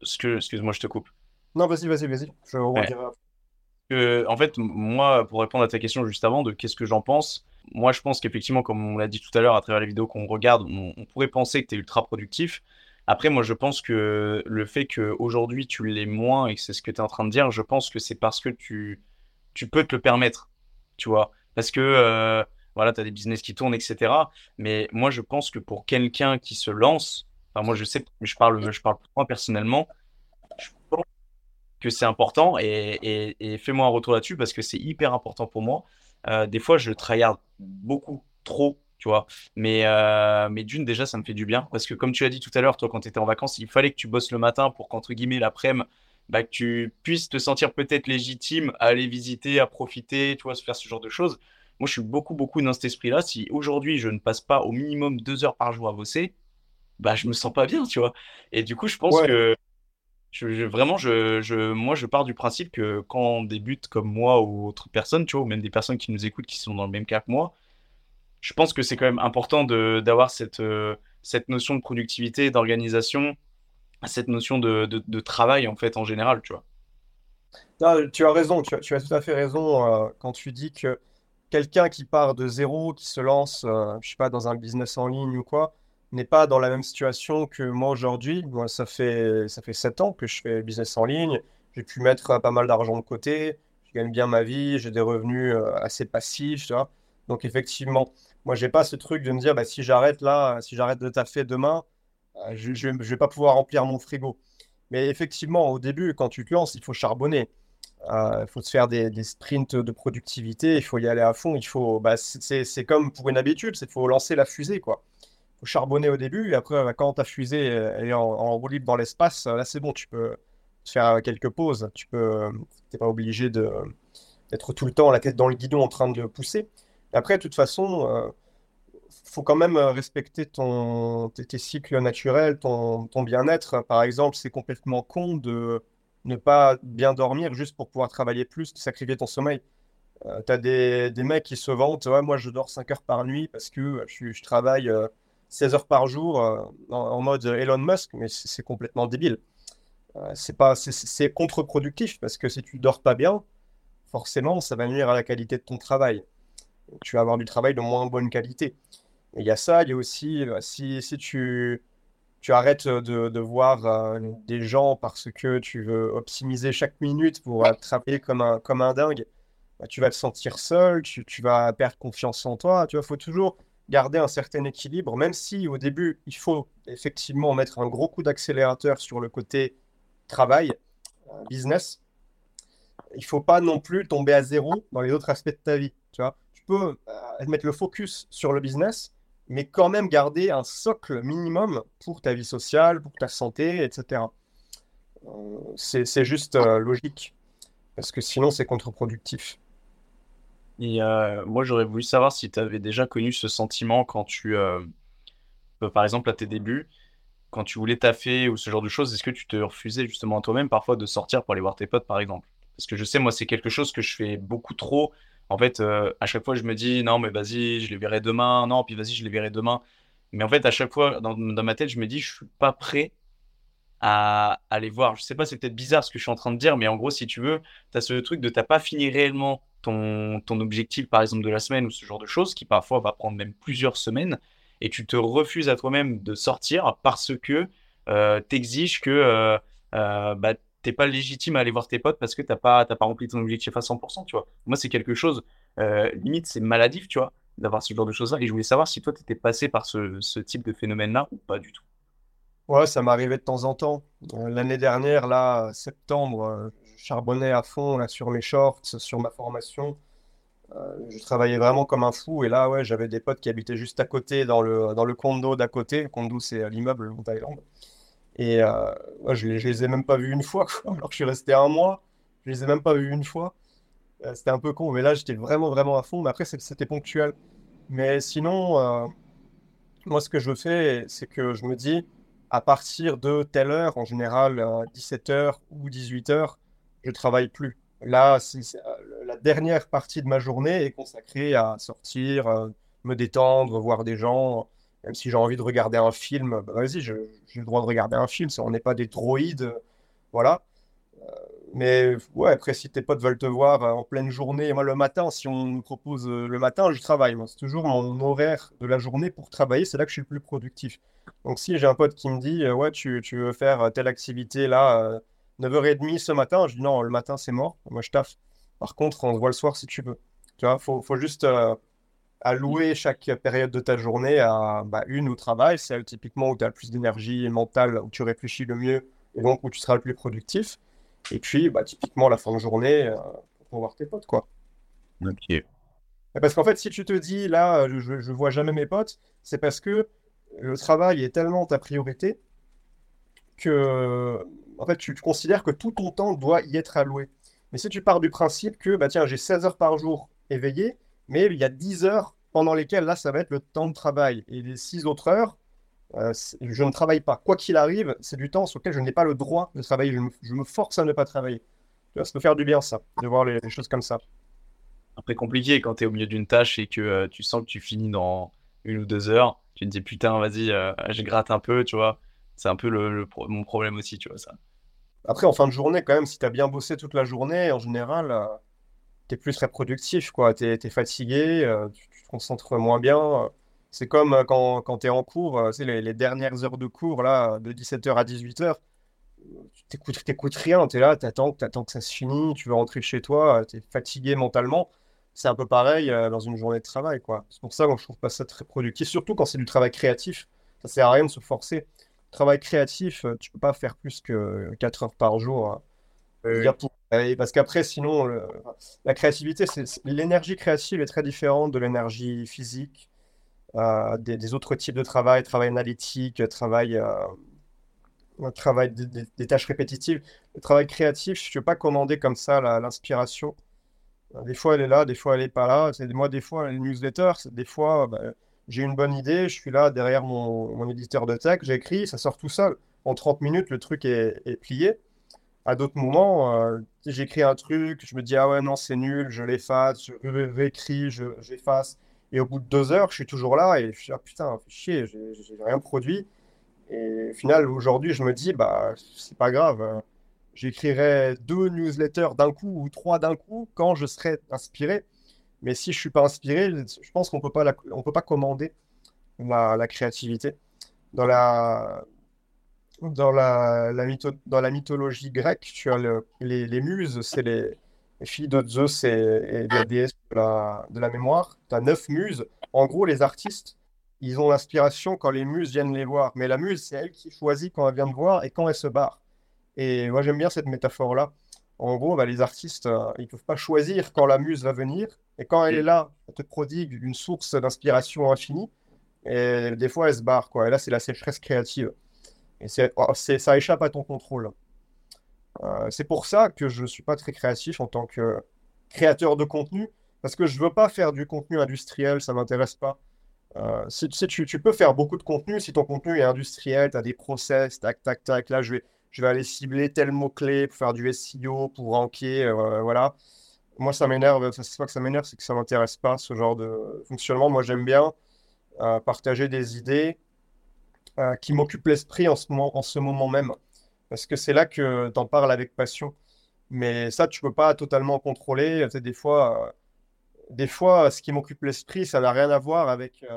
excuse-moi, je te coupe. Non, vas-y, vas-y, vas-y. Je en fait, moi, pour répondre à ta question juste avant de qu'est-ce que j'en pense, moi, je pense qu'effectivement, comme on l'a dit tout à l'heure à travers les vidéos qu'on regarde, on, on, pourrait penser que tu es ultra productif. Après, moi, je pense que le fait qu'aujourd'hui tu l'es moins et que c'est ce que tu es en train de dire, je pense que c'est parce que tu tu peux te le permettre, tu vois. Parce que, euh, voilà, tu as des business qui tournent, etc. Mais moi, je pense que pour quelqu'un qui se lance, enfin, moi, je sais, je parle, je parle pour moi personnellement, je pense que c'est important et, et, fais-moi un retour là-dessus parce que c'est hyper important pour moi. Euh, des fois, je tryhard beaucoup trop tu vois. Mais, euh, mais d'une, déjà, ça me fait du bien. Parce que comme tu as dit tout à l'heure, toi, quand tu étais en vacances, il fallait que tu bosses le matin pour qu'entre guillemets, l'après-midi, bah, que tu puisses te sentir peut-être légitime à aller visiter, à profiter, tu vois, se faire ce genre de choses. Moi, je suis beaucoup, beaucoup dans cet esprit-là. Si aujourd'hui, je ne passe pas au minimum deux heures par jour à bosser, bah, je me sens pas bien, tu vois. Et du coup, je pense que vraiment, moi, je pars du principe que quand on débute comme moi ou autre personne, tu vois, ou même des personnes qui nous écoutent qui sont dans le même cas que moi, je pense que c'est quand même important d'avoir cette, euh, cette notion de productivité, d'organisation, cette notion de, de, travail, en fait, en général, tu vois. tu as raison, tu as, tu as, tout à fait raison euh, quand tu dis que quelqu'un qui part de zéro, qui se lance, euh, je sais pas, dans un business en ligne ou quoi, n'est pas dans la même situation que moi aujourd'hui. Moi, ça fait, ça fait 7 ans que je fais business en ligne. J'ai pu mettre pas mal d'argent de côté. Je gagne bien ma vie. J'ai des revenus euh, assez passifs. Tu vois Donc, effectivement, moi, j'ai pas ce truc de me dire bah, si j'arrête là, si j'arrête de taffer demain, euh, je ne vais pas pouvoir remplir mon frigo. Mais effectivement, au début, quand tu te lances, il faut charbonner. Euh, il faut se faire des, des, sprints de productivité, il faut y aller à fond. Il faut, bah, c'est comme pour une habitude, il faut lancer la fusée. quoi charbonner au début, et après, quand ta fusée est en, en roue libre dans l'espace, là, c'est bon, tu peux faire quelques pauses. Tu peux, t'es pas obligé de, d'être tout le temps la tête dans le guidon en train de pousser. après, de toute façon, euh, faut quand même respecter ton, tes, cycles naturels, ton, ton bien-être. Par exemple, c'est complètement con de ne pas bien dormir juste pour pouvoir travailler plus, de sacrifier ton sommeil. Euh, tu as des, des, mecs qui se vantent, moi je dors 5 heures par nuit parce que je, travaille euh, 16 heures par jour euh, en, mode Elon Musk, mais c'est complètement débile. Euh, c'est pas, c'est contre-productif parce que si tu dors pas bien, forcément, ça va nuire à la qualité de ton travail. Tu vas avoir du travail de moins bonne qualité. Il y a ça, il y a aussi, euh, si, si tu, tu arrêtes de, de voir des gens parce que tu veux optimiser chaque minute pour travailler comme un, comme un dingue, bah, tu vas te sentir seul, tu, tu, vas perdre confiance en toi. Tu vois, faut toujours garder un certain équilibre, même si au début, il faut effectivement mettre un gros coup d'accélérateur sur le côté travail, euh, business. Il ne faut pas non plus tomber à zéro dans les autres aspects de ta vie. Tu, vois tu peux euh, mettre le focus sur le business, mais quand même garder un socle minimum pour ta vie sociale, pour ta santé, etc. Euh, c'est juste logique, parce que sinon c'est contre-productif. Et euh, moi, j'aurais voulu savoir si tu avais déjà connu ce sentiment quand tu, euh, euh, par exemple, à tes débuts, quand tu voulais taffer ou ce genre de choses, est-ce que tu te refusais justement à toi-même parfois de sortir pour aller voir tes potes, par exemple? Parce que je sais, moi, c'est quelque chose que je fais beaucoup trop. En fait, à chaque fois, je me dis, non, mais vas-y, je les verrai demain. Non, puis vas-y, je les verrai demain. Mais en fait, à chaque fois, dans, dans ma tête, je me dis, je suis pas prêt à aller voir. Je sais pas, c'est peut-être bizarre ce que je suis en train de dire, mais en gros, si tu veux, tu as ce truc de t'as pas fini réellement ton, objectif, par exemple, de la semaine ou ce genre de choses, qui parfois va prendre même plusieurs semaines, et tu te refuses à toi-même de sortir parce que euh, tu exiges que euh, euh, bah, t'es pas légitime à aller voir tes potes parce que t'as pas, pas rempli ton objectif à 100%, tu vois. Moi, c'est quelque chose, euh, limite, c'est maladif, tu vois, d'avoir ce genre de choses-là. Et je voulais savoir si toi, tu étais passé par ce type de phénomène-là ou pas du tout. Ouais, ça m'arrivait de temps en temps. L'année dernière, là, septembre, charbonnais à fond là, sur mes shorts, sur ma formation. Euh, je travaillais vraiment comme un fou. Et là, ouais, j'avais des potes qui habitaient juste à côté, dans le, dans le condo d'à côté. Le condo, c'est l'immeuble en Thaïlande. Et euh, je, les, les ai même pas vus une fois, *laughs* Alors que je suis resté un mois, je les ai même pas vus une fois. Euh, c'était un peu con, mais là, j'étais vraiment, vraiment à fond. Mais après, c'était ponctuel. Mais sinon, moi, ce que je fais, c'est que je me dis, à partir de telle heure, en général 17h ou 18h, je travaille plus. Là, euh, la dernière partie de ma journée est consacrée à sortir, euh, me détendre, voir des gens. Même si j'ai envie de regarder un film, bah, vas-y, j'ai le droit de regarder un film. On n'est pas des droïdes, voilà. Euh, mais ouais, après, si tes potes veulent te voir en pleine journée, moi le matin, si on me propose le matin, je travaille. C'est toujours mon horaire de la journée pour travailler, c'est là que je suis le plus productif. Donc si j'ai un pote qui me dit, ouais, tu, tu veux faire telle activité là 9h30 ce matin. Je dis non, le matin c'est mort. Moi je taffe. Par contre, on se voit le soir si tu veux. Tu vois, faut, faut juste euh, allouer chaque période de ta journée à bah, une au travail, c'est typiquement où tu as le plus d'énergie mentale, où tu réfléchis le mieux et donc où tu seras le plus productif. Et puis, bah, typiquement la fin de journée euh, pour voir tes potes, quoi. Ok. Parce qu'en fait, si tu te dis, là, je ne vois jamais mes potes, c'est parce que le travail est tellement ta priorité que, en fait, tu, considères que tout ton temps doit y être alloué. Mais si tu pars du principe que, bah tiens, j'ai 16 heures par jour éveillé, mais il y a 10 heures pendant lesquelles, là, ça va être le temps de travail. Et les 6 autres heures, euh, je ne travaille pas. Quoi qu'il arrive, c'est du temps sur lequel je n'ai pas le droit de travailler. Je me, force à ne pas travailler. ça peut faire du bien, ça, de voir les, choses comme ça. Après, compliqué quand tu es au milieu d'une tâche et que euh, tu sens que tu finis dans une ou deux heures. Tu te dis, putain, vas-y, euh, je gratte un peu, tu vois. C'est un peu le, mon problème aussi, tu vois, ça. Après, en fin de journée, quand même, si tu as bien bossé toute la journée, en général, tu es plus très productif, quoi. Tu es, fatigué, tu, tu, te concentres moins bien. C'est comme euh, quand, quand tu es en cours, euh, les, les, dernières heures de cours, là, de 17h à 18h, tu n'écoutes rien, tu es là, tu attends, que ça se finisse, tu veux rentrer chez toi, tu es fatigué mentalement. C'est un peu pareil euh, dans une journée de travail. quoi. C'est pour ça que je trouve pas ça très productif, surtout quand c'est du travail créatif. Ça sert à rien de se forcer. Travail créatif, tu peux pas faire plus que 4 heures par jour. Hein. Parce qu'après, sinon, la créativité, l'énergie créative est très différente de l'énergie physique euh, des, autres types de travail, travail analytique, travail, euh, travail des, tâches répétitives. Travail créatif, je ne peux pas commander comme ça l'inspiration. Euh, des fois, elle est là, des fois, elle n'est pas là. Moi, des fois, les newsletters, des fois, bah, j'ai une bonne idée, je suis là derrière mon, mon éditeur de texte, j'écris, ça sort tout seul. En 30 minutes, le truc est, plié. À d'autres moments, j'écris un truc, je me dis, ah ouais, non, c'est nul, je l'efface, je réécris, j'efface. Et au bout de deux heures, je suis toujours là et je suis ah, putain, chier, j'ai rien produit. Et au final, aujourd'hui, je me dis, bah, c'est pas grave. J'écrirai deux newsletters d'un coup ou trois d'un coup quand je serai inspiré. Mais si je suis pas inspiré, je pense qu'on peut pas on peut pas commander la, créativité. Dans la, dans la, la dans la mythologie grecque, tu as les, les muses, c'est les, les filles de Zeus et, des déesses de la, de la mémoire. Tu as neuf muses. En gros, les artistes, ils ont l'inspiration quand les muses viennent les voir. Mais la muse, c'est elle qui choisit quand elle vient de voir et quand elle se barre. Et moi, j'aime bien cette métaphore-là. En gros, bah, les artistes, euh, ils ne peuvent pas choisir quand la muse va venir. Et quand elle est là, elle te prodigue une source d'inspiration infinie. Et des fois, elle se barre. Quoi. Et là, c'est la sécheresse créative. Et oh, c'est, ça échappe à ton contrôle. Euh, c'est pour ça que je ne suis pas très créatif en tant que créateur de contenu, parce que je ne veux pas faire du contenu industriel, ça ne m'intéresse pas. Euh, si, tu, peux faire beaucoup de contenu, si ton contenu est industriel, tu as des process, tac, tac, tac, là je vais, aller cibler tel mot-clé pour faire du SEO, pour ranker, euh, voilà. Moi ça m'énerve, c'est pas que ça m'énerve, c'est que ça m'intéresse pas ce genre de fonctionnement. Moi j'aime bien partager des idées qui m'occupent l'esprit en, ce moment, en ce moment même parce que c'est là que tu en parles avec passion. Mais ça, tu peux pas totalement contrôler. des fois, euh, des fois, ce qui m'occupe l'esprit, ça n'a rien à voir avec euh,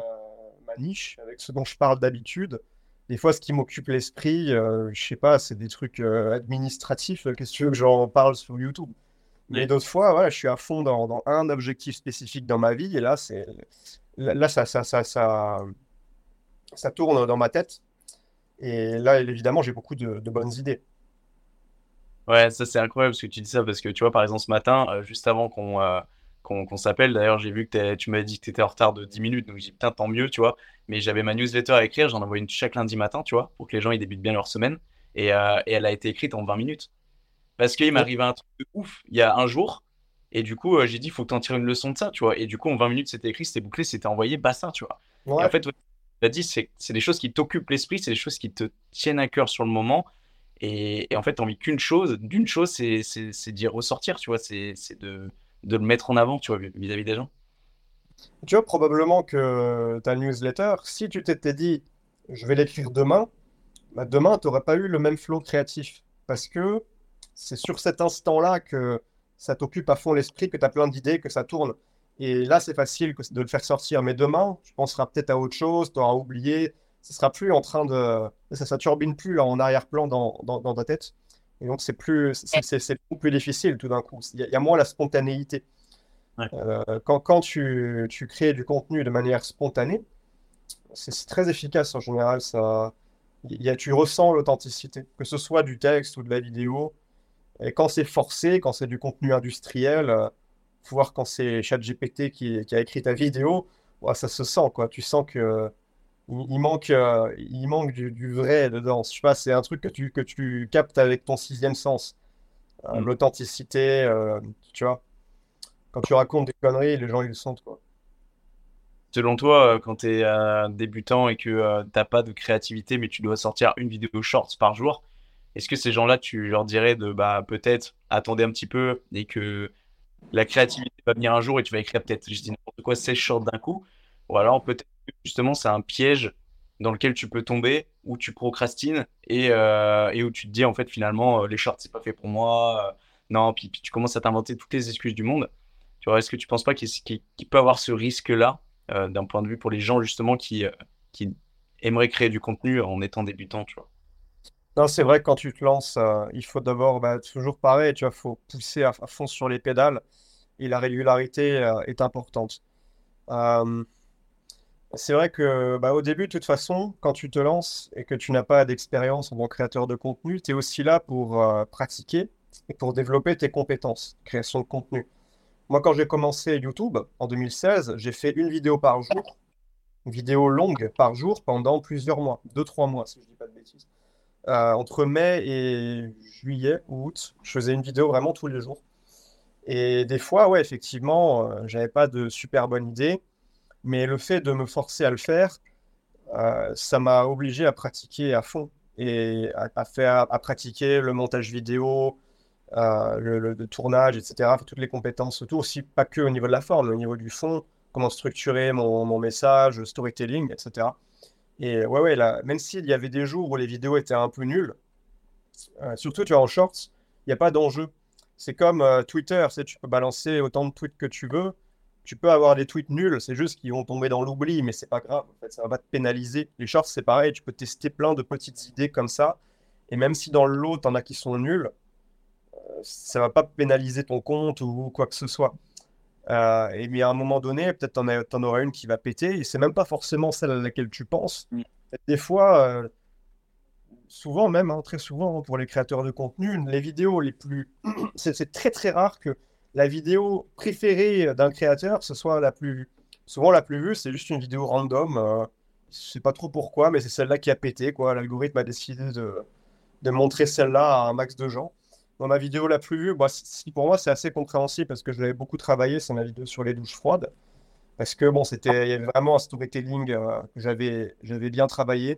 ma niche, avec ce dont je parle d'habitude. Des fois, ce qui m'occupe l'esprit, euh, je sais pas, c'est des trucs administratifs. Qu'est-ce que tu veux que j'en parle sur YouTube? Mais d'autres fois, voilà, je suis à fond dans, un objectif spécifique dans ma vie, et là, c'est là, ça, ça, ça, ça, ça tourne dans ma tête. Et là, évidemment, j'ai beaucoup de, bonnes idées. Ouais, ça c'est incroyable parce que tu dis ça parce que tu vois, par exemple, ce matin, euh, juste avant qu'on euh, qu'on s'appelle, d'ailleurs, j'ai vu que tu m'as dit que tu étais en retard de 10 minutes, donc j'ai dit putain, tant mieux, tu vois. Mais j'avais ma newsletter à écrire, j'en envoie une chaque lundi matin, tu vois, pour que les gens ils débutent bien leur semaine. Et, euh, et elle a été écrite en 20 minutes. Parce qu'il m'arrive un truc de ouf il y a un jour, et du coup, j'ai dit, il faut que tu en tires une leçon de ça, tu vois. Et du coup, en 20 minutes, c'était écrit, c'était bouclé, c'était envoyé, basta, tu vois. Et en fait, as dit, c'est des choses qui t'occupent l'esprit, c'est des choses qui te tiennent à cœur sur le moment. Et, en fait, tu envie qu'une chose, d'une chose, c'est d'y ressortir, tu vois, c'est de, de, le mettre en avant, tu vois, vis-à-vis des gens. Tu vois, probablement que ta newsletter, si tu t'étais dit, je vais l'écrire demain, bah demain, tu n'aurais pas eu le même flow créatif. Parce que c'est sur cet instant-là que ça t'occupe à fond l'esprit, que tu as plein d'idées, que ça tourne. Et là, c'est facile de le faire sortir. Mais demain, tu penseras peut-être à autre chose, tu auras oublié. Ce sera plus en train de. Ça, ça turbine plus là, en arrière-plan dans, dans, ta tête. Et donc, c'est plus, c'est, plus difficile tout d'un coup. Il y, a moins la spontanéité. Euh, quand, quand tu, tu, crées du contenu de manière spontanée, c'est, très efficace en général. Ça, y a, tu ressens l'authenticité, que ce soit du texte ou de la vidéo. Et quand c'est forcé, quand c'est du contenu industriel, euh, pouvoir quand c'est ChatGPT qui, qui a écrit ta vidéo, ça se sent, quoi. Tu sens que il, manque, euh, il manque du, vrai dedans. Je sais pas, c'est un truc que tu, que tu captes avec ton sixième sens. Euh, mm. L'authenticité, euh, tu vois. Quand tu racontes des conneries, les gens ils le sentent, quoi. Selon toi, quand tu es débutant et que tu n'as pas de créativité, mais tu dois sortir une vidéo shorts par jour, est-ce que ces gens-là, tu leur dirais de bah, peut-être attendre un petit peu et que la créativité va venir un jour et tu vas écrire peut-être, je dis n'importe quoi, 16 shorts d'un coup Ou alors peut-être justement c'est un piège dans lequel tu peux tomber, où tu procrastines et, euh, et où tu te dis en fait finalement euh, les shorts c'est pas fait pour moi, euh, non, puis, tu commences à t'inventer toutes les excuses du monde. Tu vois, est-ce que tu penses pas qu'il peut avoir ce risque-là d'un point de vue pour les gens justement qui, qui aimeraient créer du contenu en étant débutant, tu vois? Non, c'est vrai que quand tu te lances, il faut d'abord, bah, toujours pareil, tu vois, faut pousser à, fond sur les pédales et la régularité est importante. C'est vrai que bah, au début, de toute façon, quand tu te lances et que tu n'as pas d'expérience en tant que créateur de contenu, tu es aussi là pour euh, pratiquer et pour développer tes compétences, création de contenu. Moi, quand j'ai commencé YouTube en 2016, j'ai fait une vidéo par jour, une vidéo longue par jour pendant plusieurs mois, deux, trois mois, si je ne dis pas de bêtises. Euh, entre mai et juillet ou août, je faisais une vidéo vraiment tous les jours. Et des fois, ouais, effectivement, euh, j'avais pas de super bonne idée mais le fait de me forcer à le faire, euh, ça m'a obligé à pratiquer à fond et à, faire, à pratiquer le montage vidéo, euh, le, tournage, etc. Toutes les compétences autour, aussi pas que au niveau de la forme, au niveau du fond, comment structurer mon, mon message, storytelling, etc. Et ouais, ouais, là, même s'il y avait des jours où les vidéos étaient un peu nulles, euh, surtout tu vois en shorts, il n'y a pas d'enjeu. C'est comme Twitter, tu peux balancer autant de tweets que tu veux tu peux avoir des tweets nuls, c'est juste qu'ils vont tomber dans l'oubli, mais c'est pas grave, en fait, ça va pas te pénaliser. Les shorts, c'est pareil, tu peux tester plein de petites idées comme ça, et même si dans le lot, t'en as qui sont nuls, euh, ça va pas pénaliser ton compte ou quoi que ce soit. Euh, et mais à un moment donné, peut-être t'en, en auras une qui va péter, et c'est même pas forcément celle à laquelle tu penses. Mm. Des fois, euh, souvent même, hein, très souvent, hein, pour les créateurs de contenu, les vidéos les plus... *clears throat* c'est très très rare que la vidéo préférée d'un créateur, ce soit la plus, souvent la plus vue, c'est juste une vidéo random. Euh, je sais pas trop pourquoi, mais c'est celle-là qui a pété. quoi. L'algorithme a décidé de, de montrer celle-là à un max de gens. Dans ma vidéo la plus vue, bah, pour moi, c'est assez compréhensible parce que je l'avais beaucoup travaillé, c'est ma vidéo sur les douches froides. Parce que bon, c'était, il y avait vraiment un storytelling euh, que j'avais, j'avais bien travaillé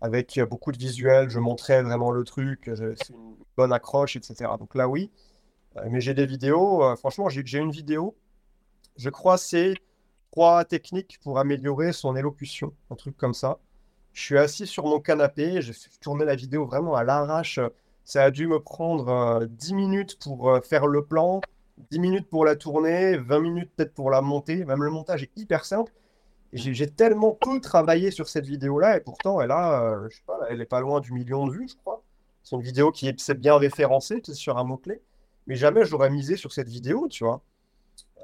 avec beaucoup de visuels. Je montrais vraiment le truc, j'avais une bonne accroche, etc. Donc là, oui. Euh, mais j'ai des vidéos, euh, franchement, j'ai une vidéo, je crois c'est trois techniques pour améliorer son élocution, un truc comme ça. Je suis assis sur mon canapé, j'ai tourné la vidéo vraiment à l'arrache. Ça a dû me prendre 10 euh, minutes pour faire le plan, 10 minutes pour la tourner, 20 minutes peut-être pour la monter. Même le montage est hyper simple. J'ai tellement peu travaillé sur cette vidéo-là et pourtant elle a, je sais pas, elle est pas loin du million de vues, je crois. C'est une vidéo qui est bien référencée, sur un mot-clé mais jamais j'aurais misé sur cette vidéo, tu vois.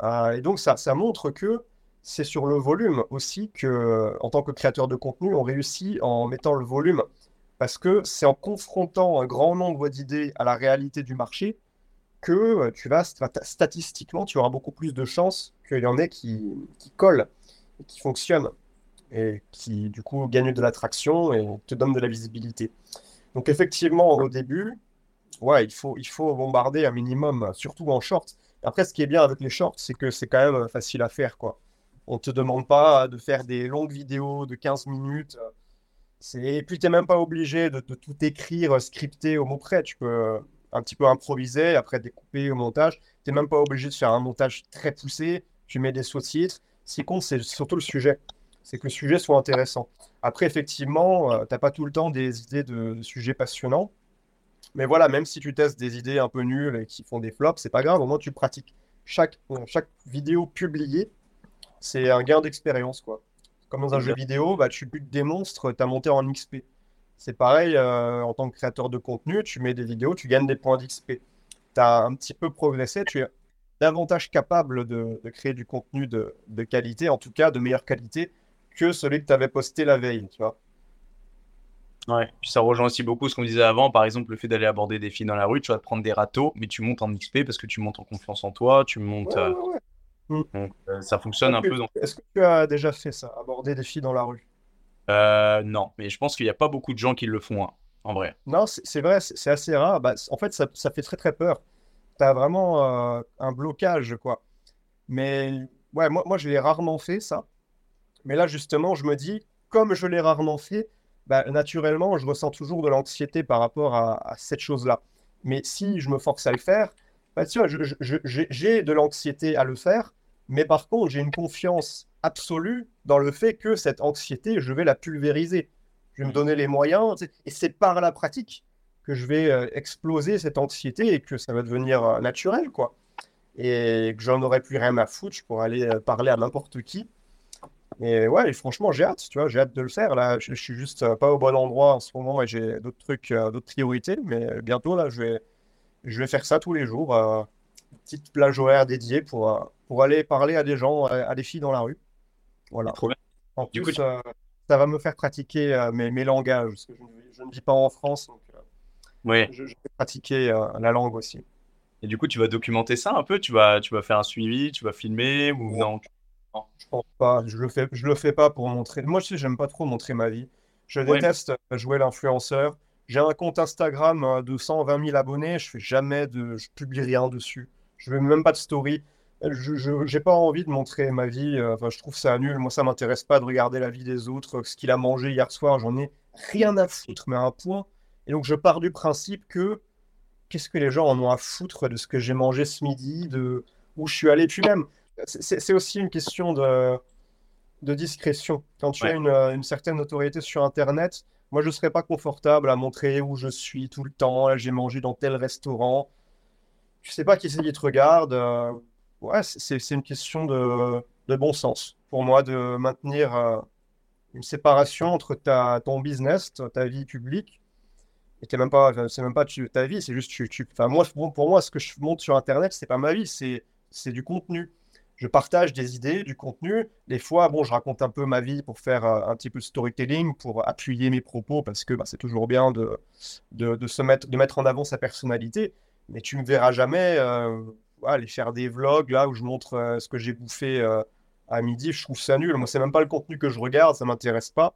Euh, et donc, ça, ça montre que c'est sur le volume aussi que, en tant que créateur de contenu, on réussit en mettant le volume. Parce que c'est en confrontant un grand nombre d'idées à la réalité du marché que euh, tu vas, statistiquement, tu auras beaucoup plus de chances qu'il y en ait qui, collent qui fonctionnent et qui, du coup, gagnent de l'attraction et te donnent de la visibilité. Donc, effectivement, au début, ouais, il faut, il faut bombarder un minimum, surtout en short. Après, ce qui est bien avec les shorts, c'est que c'est quand même facile à faire, quoi. On te demande pas de faire des longues vidéos de 15 minutes. Et puis, tu n'es même pas obligé de, tout écrire scripté au mot près. Tu peux un petit peu improviser, après découper au montage. Tu n'es même pas obligé de faire un montage très poussé. Tu mets des sous-titres. Ce qui compte, c'est surtout le sujet. C'est que le sujet soit intéressant. Après, effectivement, euh, tu n'as pas tout le temps des idées de sujets passionnants. Mais voilà, même si tu testes des idées un peu nulles et qui font des flops, c'est pas grave, au moins tu pratiques. Chaque, chaque vidéo publiée, c'est un gain d'expérience, quoi. Comme dans un jeu vidéo, bah, tu butes des monstres, tu as monté en XP. C'est pareil, euh, en tant que créateur de contenu, tu mets des vidéos, tu gagnes des points d'XP. Tu as un petit peu progressé, tu es davantage capable de, créer du contenu de, de, qualité, en tout cas de meilleure qualité, que celui que tu avais posté la veille, tu vois. Ouais, puis ça rejoint aussi beaucoup ce qu'on disait avant. Par exemple, le fait d'aller aborder des filles dans la rue, tu vas te prendre des râteaux, mais tu montes en XP parce que tu montes en confiance en toi, tu montes. Ouais, euh, ouais, ouais. Mm. donc, euh, ça fonctionne un que, peu. Donc, est-ce que tu as déjà fait ça, aborder des filles dans la rue? euh, non, mais je pense qu'il n'y a pas beaucoup de gens qui le font, hein, en vrai. Non, c'est vrai, c'est assez rare. Bah, en fait, ça, ça fait très très peur. Tu as vraiment euh, un blocage, quoi. Mais ouais, moi, moi je l'ai rarement fait, ça. Mais là, justement, je me dis, comme je l'ai rarement fait, bah, naturellement, je ressens toujours de l'anxiété par rapport à, à cette chose-là. Mais si je me force à le faire, bah, tu vois, j'ai de l'anxiété à le faire, mais par contre, j'ai une confiance absolue dans le fait que cette anxiété, je vais la pulvériser. Je vais me donner les moyens, et c'est par la pratique que je vais euh, exploser cette anxiété et que ça va devenir euh, naturel, quoi. Et que j'en aurai plus rien à foutre, je pourrais aller euh, parler à n'importe qui. Et ouais, et franchement, j'ai hâte, tu vois, j'ai hâte de le faire. Là, je, je suis juste pas au bon endroit en ce moment et j'ai d'autres trucs, d'autres priorités. Mais bientôt, là, je vais, je vais faire ça tous les jours. euh, petite plage horaire dédiée pour, euh, pour aller parler à des gens, à, des filles dans la rue. Voilà. C'est trop bien. En Du plus, coup, euh, ça va me faire pratiquer euh, mes, mes langages, parce que je, ne je ne vis pas en France, donc ouais. je, je vais pratiquer la langue aussi. Et du coup, tu vas documenter ça un peu? Tu vas, tu vas faire un suivi, tu vas filmer ou non? je pense pas, je le fais, je le fais pas pour montrer. Moi, je sais, j'aime pas trop montrer ma vie. Je Ouais, déteste jouer l'influenceur. J'ai un compte Instagram euh, de 120 000 abonnés, je fais jamais de, je publie rien dessus. Je fais même pas de story. Euh, Je, j'ai pas envie de montrer ma vie. euh, Enfin, je trouve ça nul. Moi, ça m'intéresse pas de regarder la vie des autres, euh, ce qu'il a mangé hier soir. J'en ai rien à foutre, mais à un point. Et donc, je pars du principe que qu'est-ce que les gens en ont à foutre de ce que j'ai mangé ce midi, de où je suis allé? Puis même, c'est aussi une question de, de discrétion. Quand tu as une, une certaine autorité sur Internet, moi, je ne serais pas confortable à montrer où je suis tout le temps. J'ai mangé dans tel restaurant. Je sais pas qui c'est qui te regarde. euh, ouais, c'est une question de, bon sens pour moi de maintenir euh, une séparation entre ta, ton business, ta vie publique et même pas, c'est même pas tu- ta vie, c'est juste tu, tu- moi, pour, moi, ce que je montre sur Internet, c'est pas ma vie, c'est, c'est du contenu. Je partage des idées, du contenu. Des fois, bon, je raconte un peu ma vie pour faire euh, un petit peu de storytelling, pour appuyer mes propos, parce que bah, c'est toujours bien de, de, se mettre, de mettre en avant sa personnalité. Mais tu me verras jamais euh, aller faire des vlogs là où je montre euh, ce que j'ai bouffé à midi. Je trouve ça nul. Moi, c'est même pas le contenu que je regarde, ça m'intéresse pas.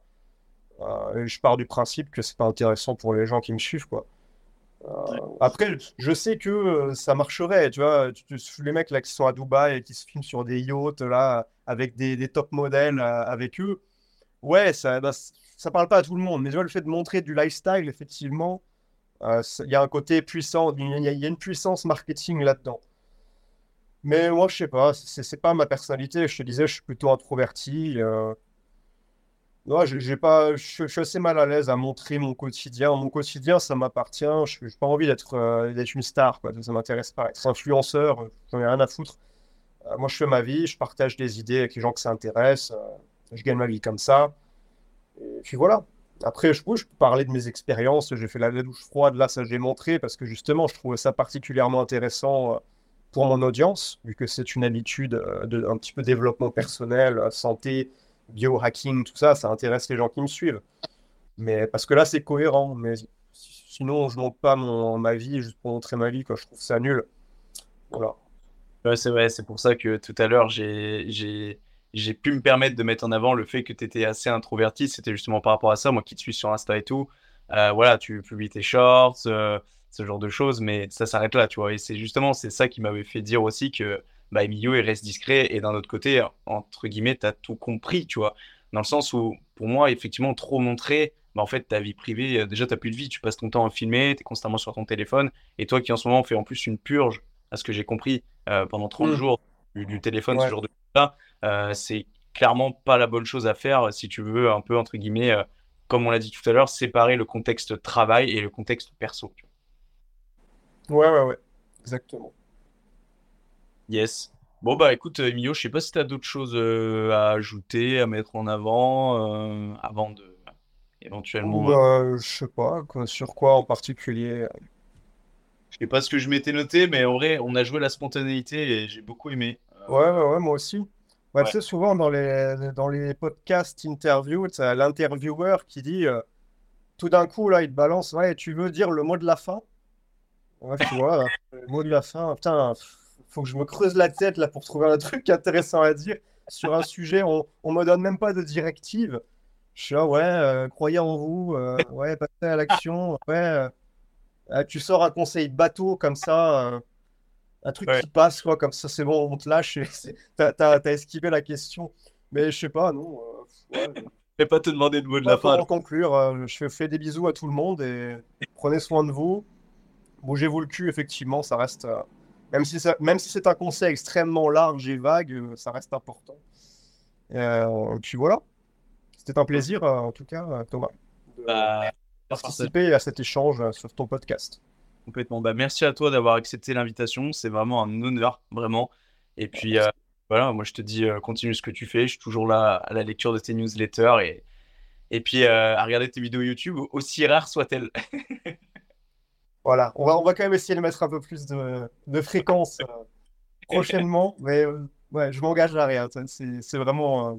Je pars du principe que c'est pas intéressant pour les gens qui me suivent, quoi. Euh, après, je sais que euh, ça marcherait, tu vois. Les mecs là qui sont à Dubaï et qui se filment sur des yachts là avec des, top modèles euh, avec eux, ouais, ça, bah, parle pas à tout le monde. Mais le fait de montrer du lifestyle, effectivement, il y a un côté puissant, il y y a une puissance marketing là-dedans. Mais moi, je sais pas, c'est pas ma personnalité. Je te disais, je suis plutôt introverti. Non, j'ai pas, je, suis assez mal à l'aise à montrer mon quotidien. Mon quotidien, ça m'appartient. Je n'ai pas envie d'être euh, d'être une star, quoi. Ça m'intéresse pas. Être influenceur, euh, j'en ai rien à foutre. Euh, moi, je fais ma vie, je partage des idées avec les gens que ça intéresse. je gagne ma vie comme ça. Et puis voilà. Après, je, peux- parler de mes expériences. J'ai fait la douche froide, là, ça j'ai montré parce que justement, je trouvais ça particulièrement intéressant pour mon audience, vu que c'est une habitude de un petit peu développement personnel, santé biohacking, tout ça, ça intéresse les gens qui me suivent. Mais parce que là, c'est cohérent. Mais si- sinon, je montre pas mon, ma vie juste pour montrer ma vie, quoi. Je trouve ça nul. Voilà. Ouais, c'est vrai, c'est pour ça que tout à l'heure, j'ai, j'ai, j'ai pu me permettre de mettre en avant le fait que tu étais assez introverti. C'était justement par rapport à ça, moi qui te suis sur Insta et tout. Euh, voilà, tu publies tes shorts, euh, ce genre de choses, mais ça s'arrête là, tu vois. Et c'est justement, c'est ça qui m'avait fait dire aussi que bah, Emilio, il reste discret. Et d'un autre côté, entre guillemets, tu as tout compris, tu vois. Dans le sens où, pour moi, effectivement, trop montrer, bah, en fait, ta vie privée, euh, déjà, tu plus de vie. Tu passes ton temps à filmer, tu es constamment sur ton téléphone. Et toi qui, en ce moment, fais en plus une purge, à ce que j'ai compris, euh, pendant 30 Mm. jours du, du téléphone, ce genre de choses-là, euh, c'est clairement pas la bonne chose à faire si tu veux un peu, entre guillemets, euh, comme on l'a dit tout à l'heure, séparer le contexte travail et le contexte perso. tu vois. Ouais, ouais, ouais. Exactement. Yes. Bon, bah écoute, euh, Emilio, je sais pas si tu as d'autres choses euh, à ajouter, à mettre en avant, euh, avant de éventuellement. euh, je sais pas, quoi, sur quoi en particulier? je sais pas ce que je m'étais noté, mais en vrai, on a joué la spontanéité et j'ai beaucoup aimé. Euh, Ouais, ouais, ouais, moi aussi. Ouais, tu sais, souvent dans les, dans les podcasts interviews, tu as l'intervieweur qui dit tout d'un coup, là, il te balance, ouais, tu veux dire le mot de la fin? Ouais, tu vois, *laughs* le mot de la fin, putain, faut que je me creuse la tête là pour trouver un truc intéressant à dire sur un sujet. On, on me donne même pas de directive. Je suis là, ouais, euh, croyez en vous, euh, ouais, passez à l'action, ouais. euh, tu sors un conseil bateau comme ça, un truc Ouais. qui passe, quoi, comme ça, c'est bon, on te lâche, t'as, t'as esquivé la question. Mais je sais pas, non. ouais, Je vais pas te demander de mot de la pour fin. en conclure, je fais des bisous à tout le monde et prenez soin de vous. Bougez-vous le cul, effectivement, ça reste. Même si ça- même si c'est un conseil extrêmement large et vague, euh, ça reste important. Euh, et puis voilà. C'était un plaisir, euh, en tout cas, euh, Thomas, de Bah, participer à cet échange sur ton podcast. Complètement. Bah, merci à toi d'avoir accepté l'invitation. C'est vraiment un honneur, vraiment. Et puis, euh, voilà, moi, je te dis, euh, continue ce que tu fais. Je suis toujours là à la lecture de tes newsletters et, et puis à regarder tes vidéos YouTube, aussi rares soient-elles. *laughs* Voilà, on va, on va quand même essayer de mettre un peu plus de, de fréquence euh, *laughs* prochainement, mais euh, ouais, je m'engage à rien. C'est c'est vraiment euh,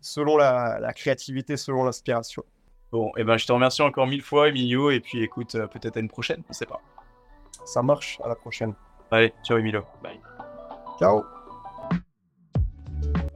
selon la, la créativité, selon l'inspiration. Bon, et ben, je te remercie encore mille fois, Emilio. Et puis, écoute, euh, peut-être à une prochaine, on sait pas. Ça marche, à la prochaine. Allez, ciao, Emilio. Bye. Ciao!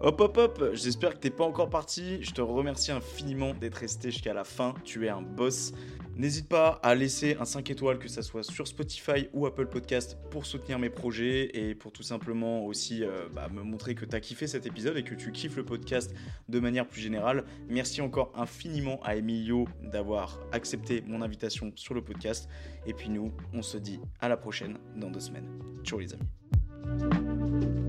Hop hop hop, j'espère que t'es pas encore parti. Je te remercie infiniment d'être resté jusqu'à la fin. Tu es un boss. N'hésite pas à laisser un 5 étoiles, que ça soit sur Spotify ou Apple Podcast, pour soutenir mes projets et pour tout simplement aussi euh, bah, me montrer que t'as kiffé cet épisode et que tu kiffes le podcast de manière plus générale. Merci encore infiniment à Emilio d'avoir accepté mon invitation sur le podcast. Et puis nous, on se dit à la prochaine dans deux semaines. Ciao les amis.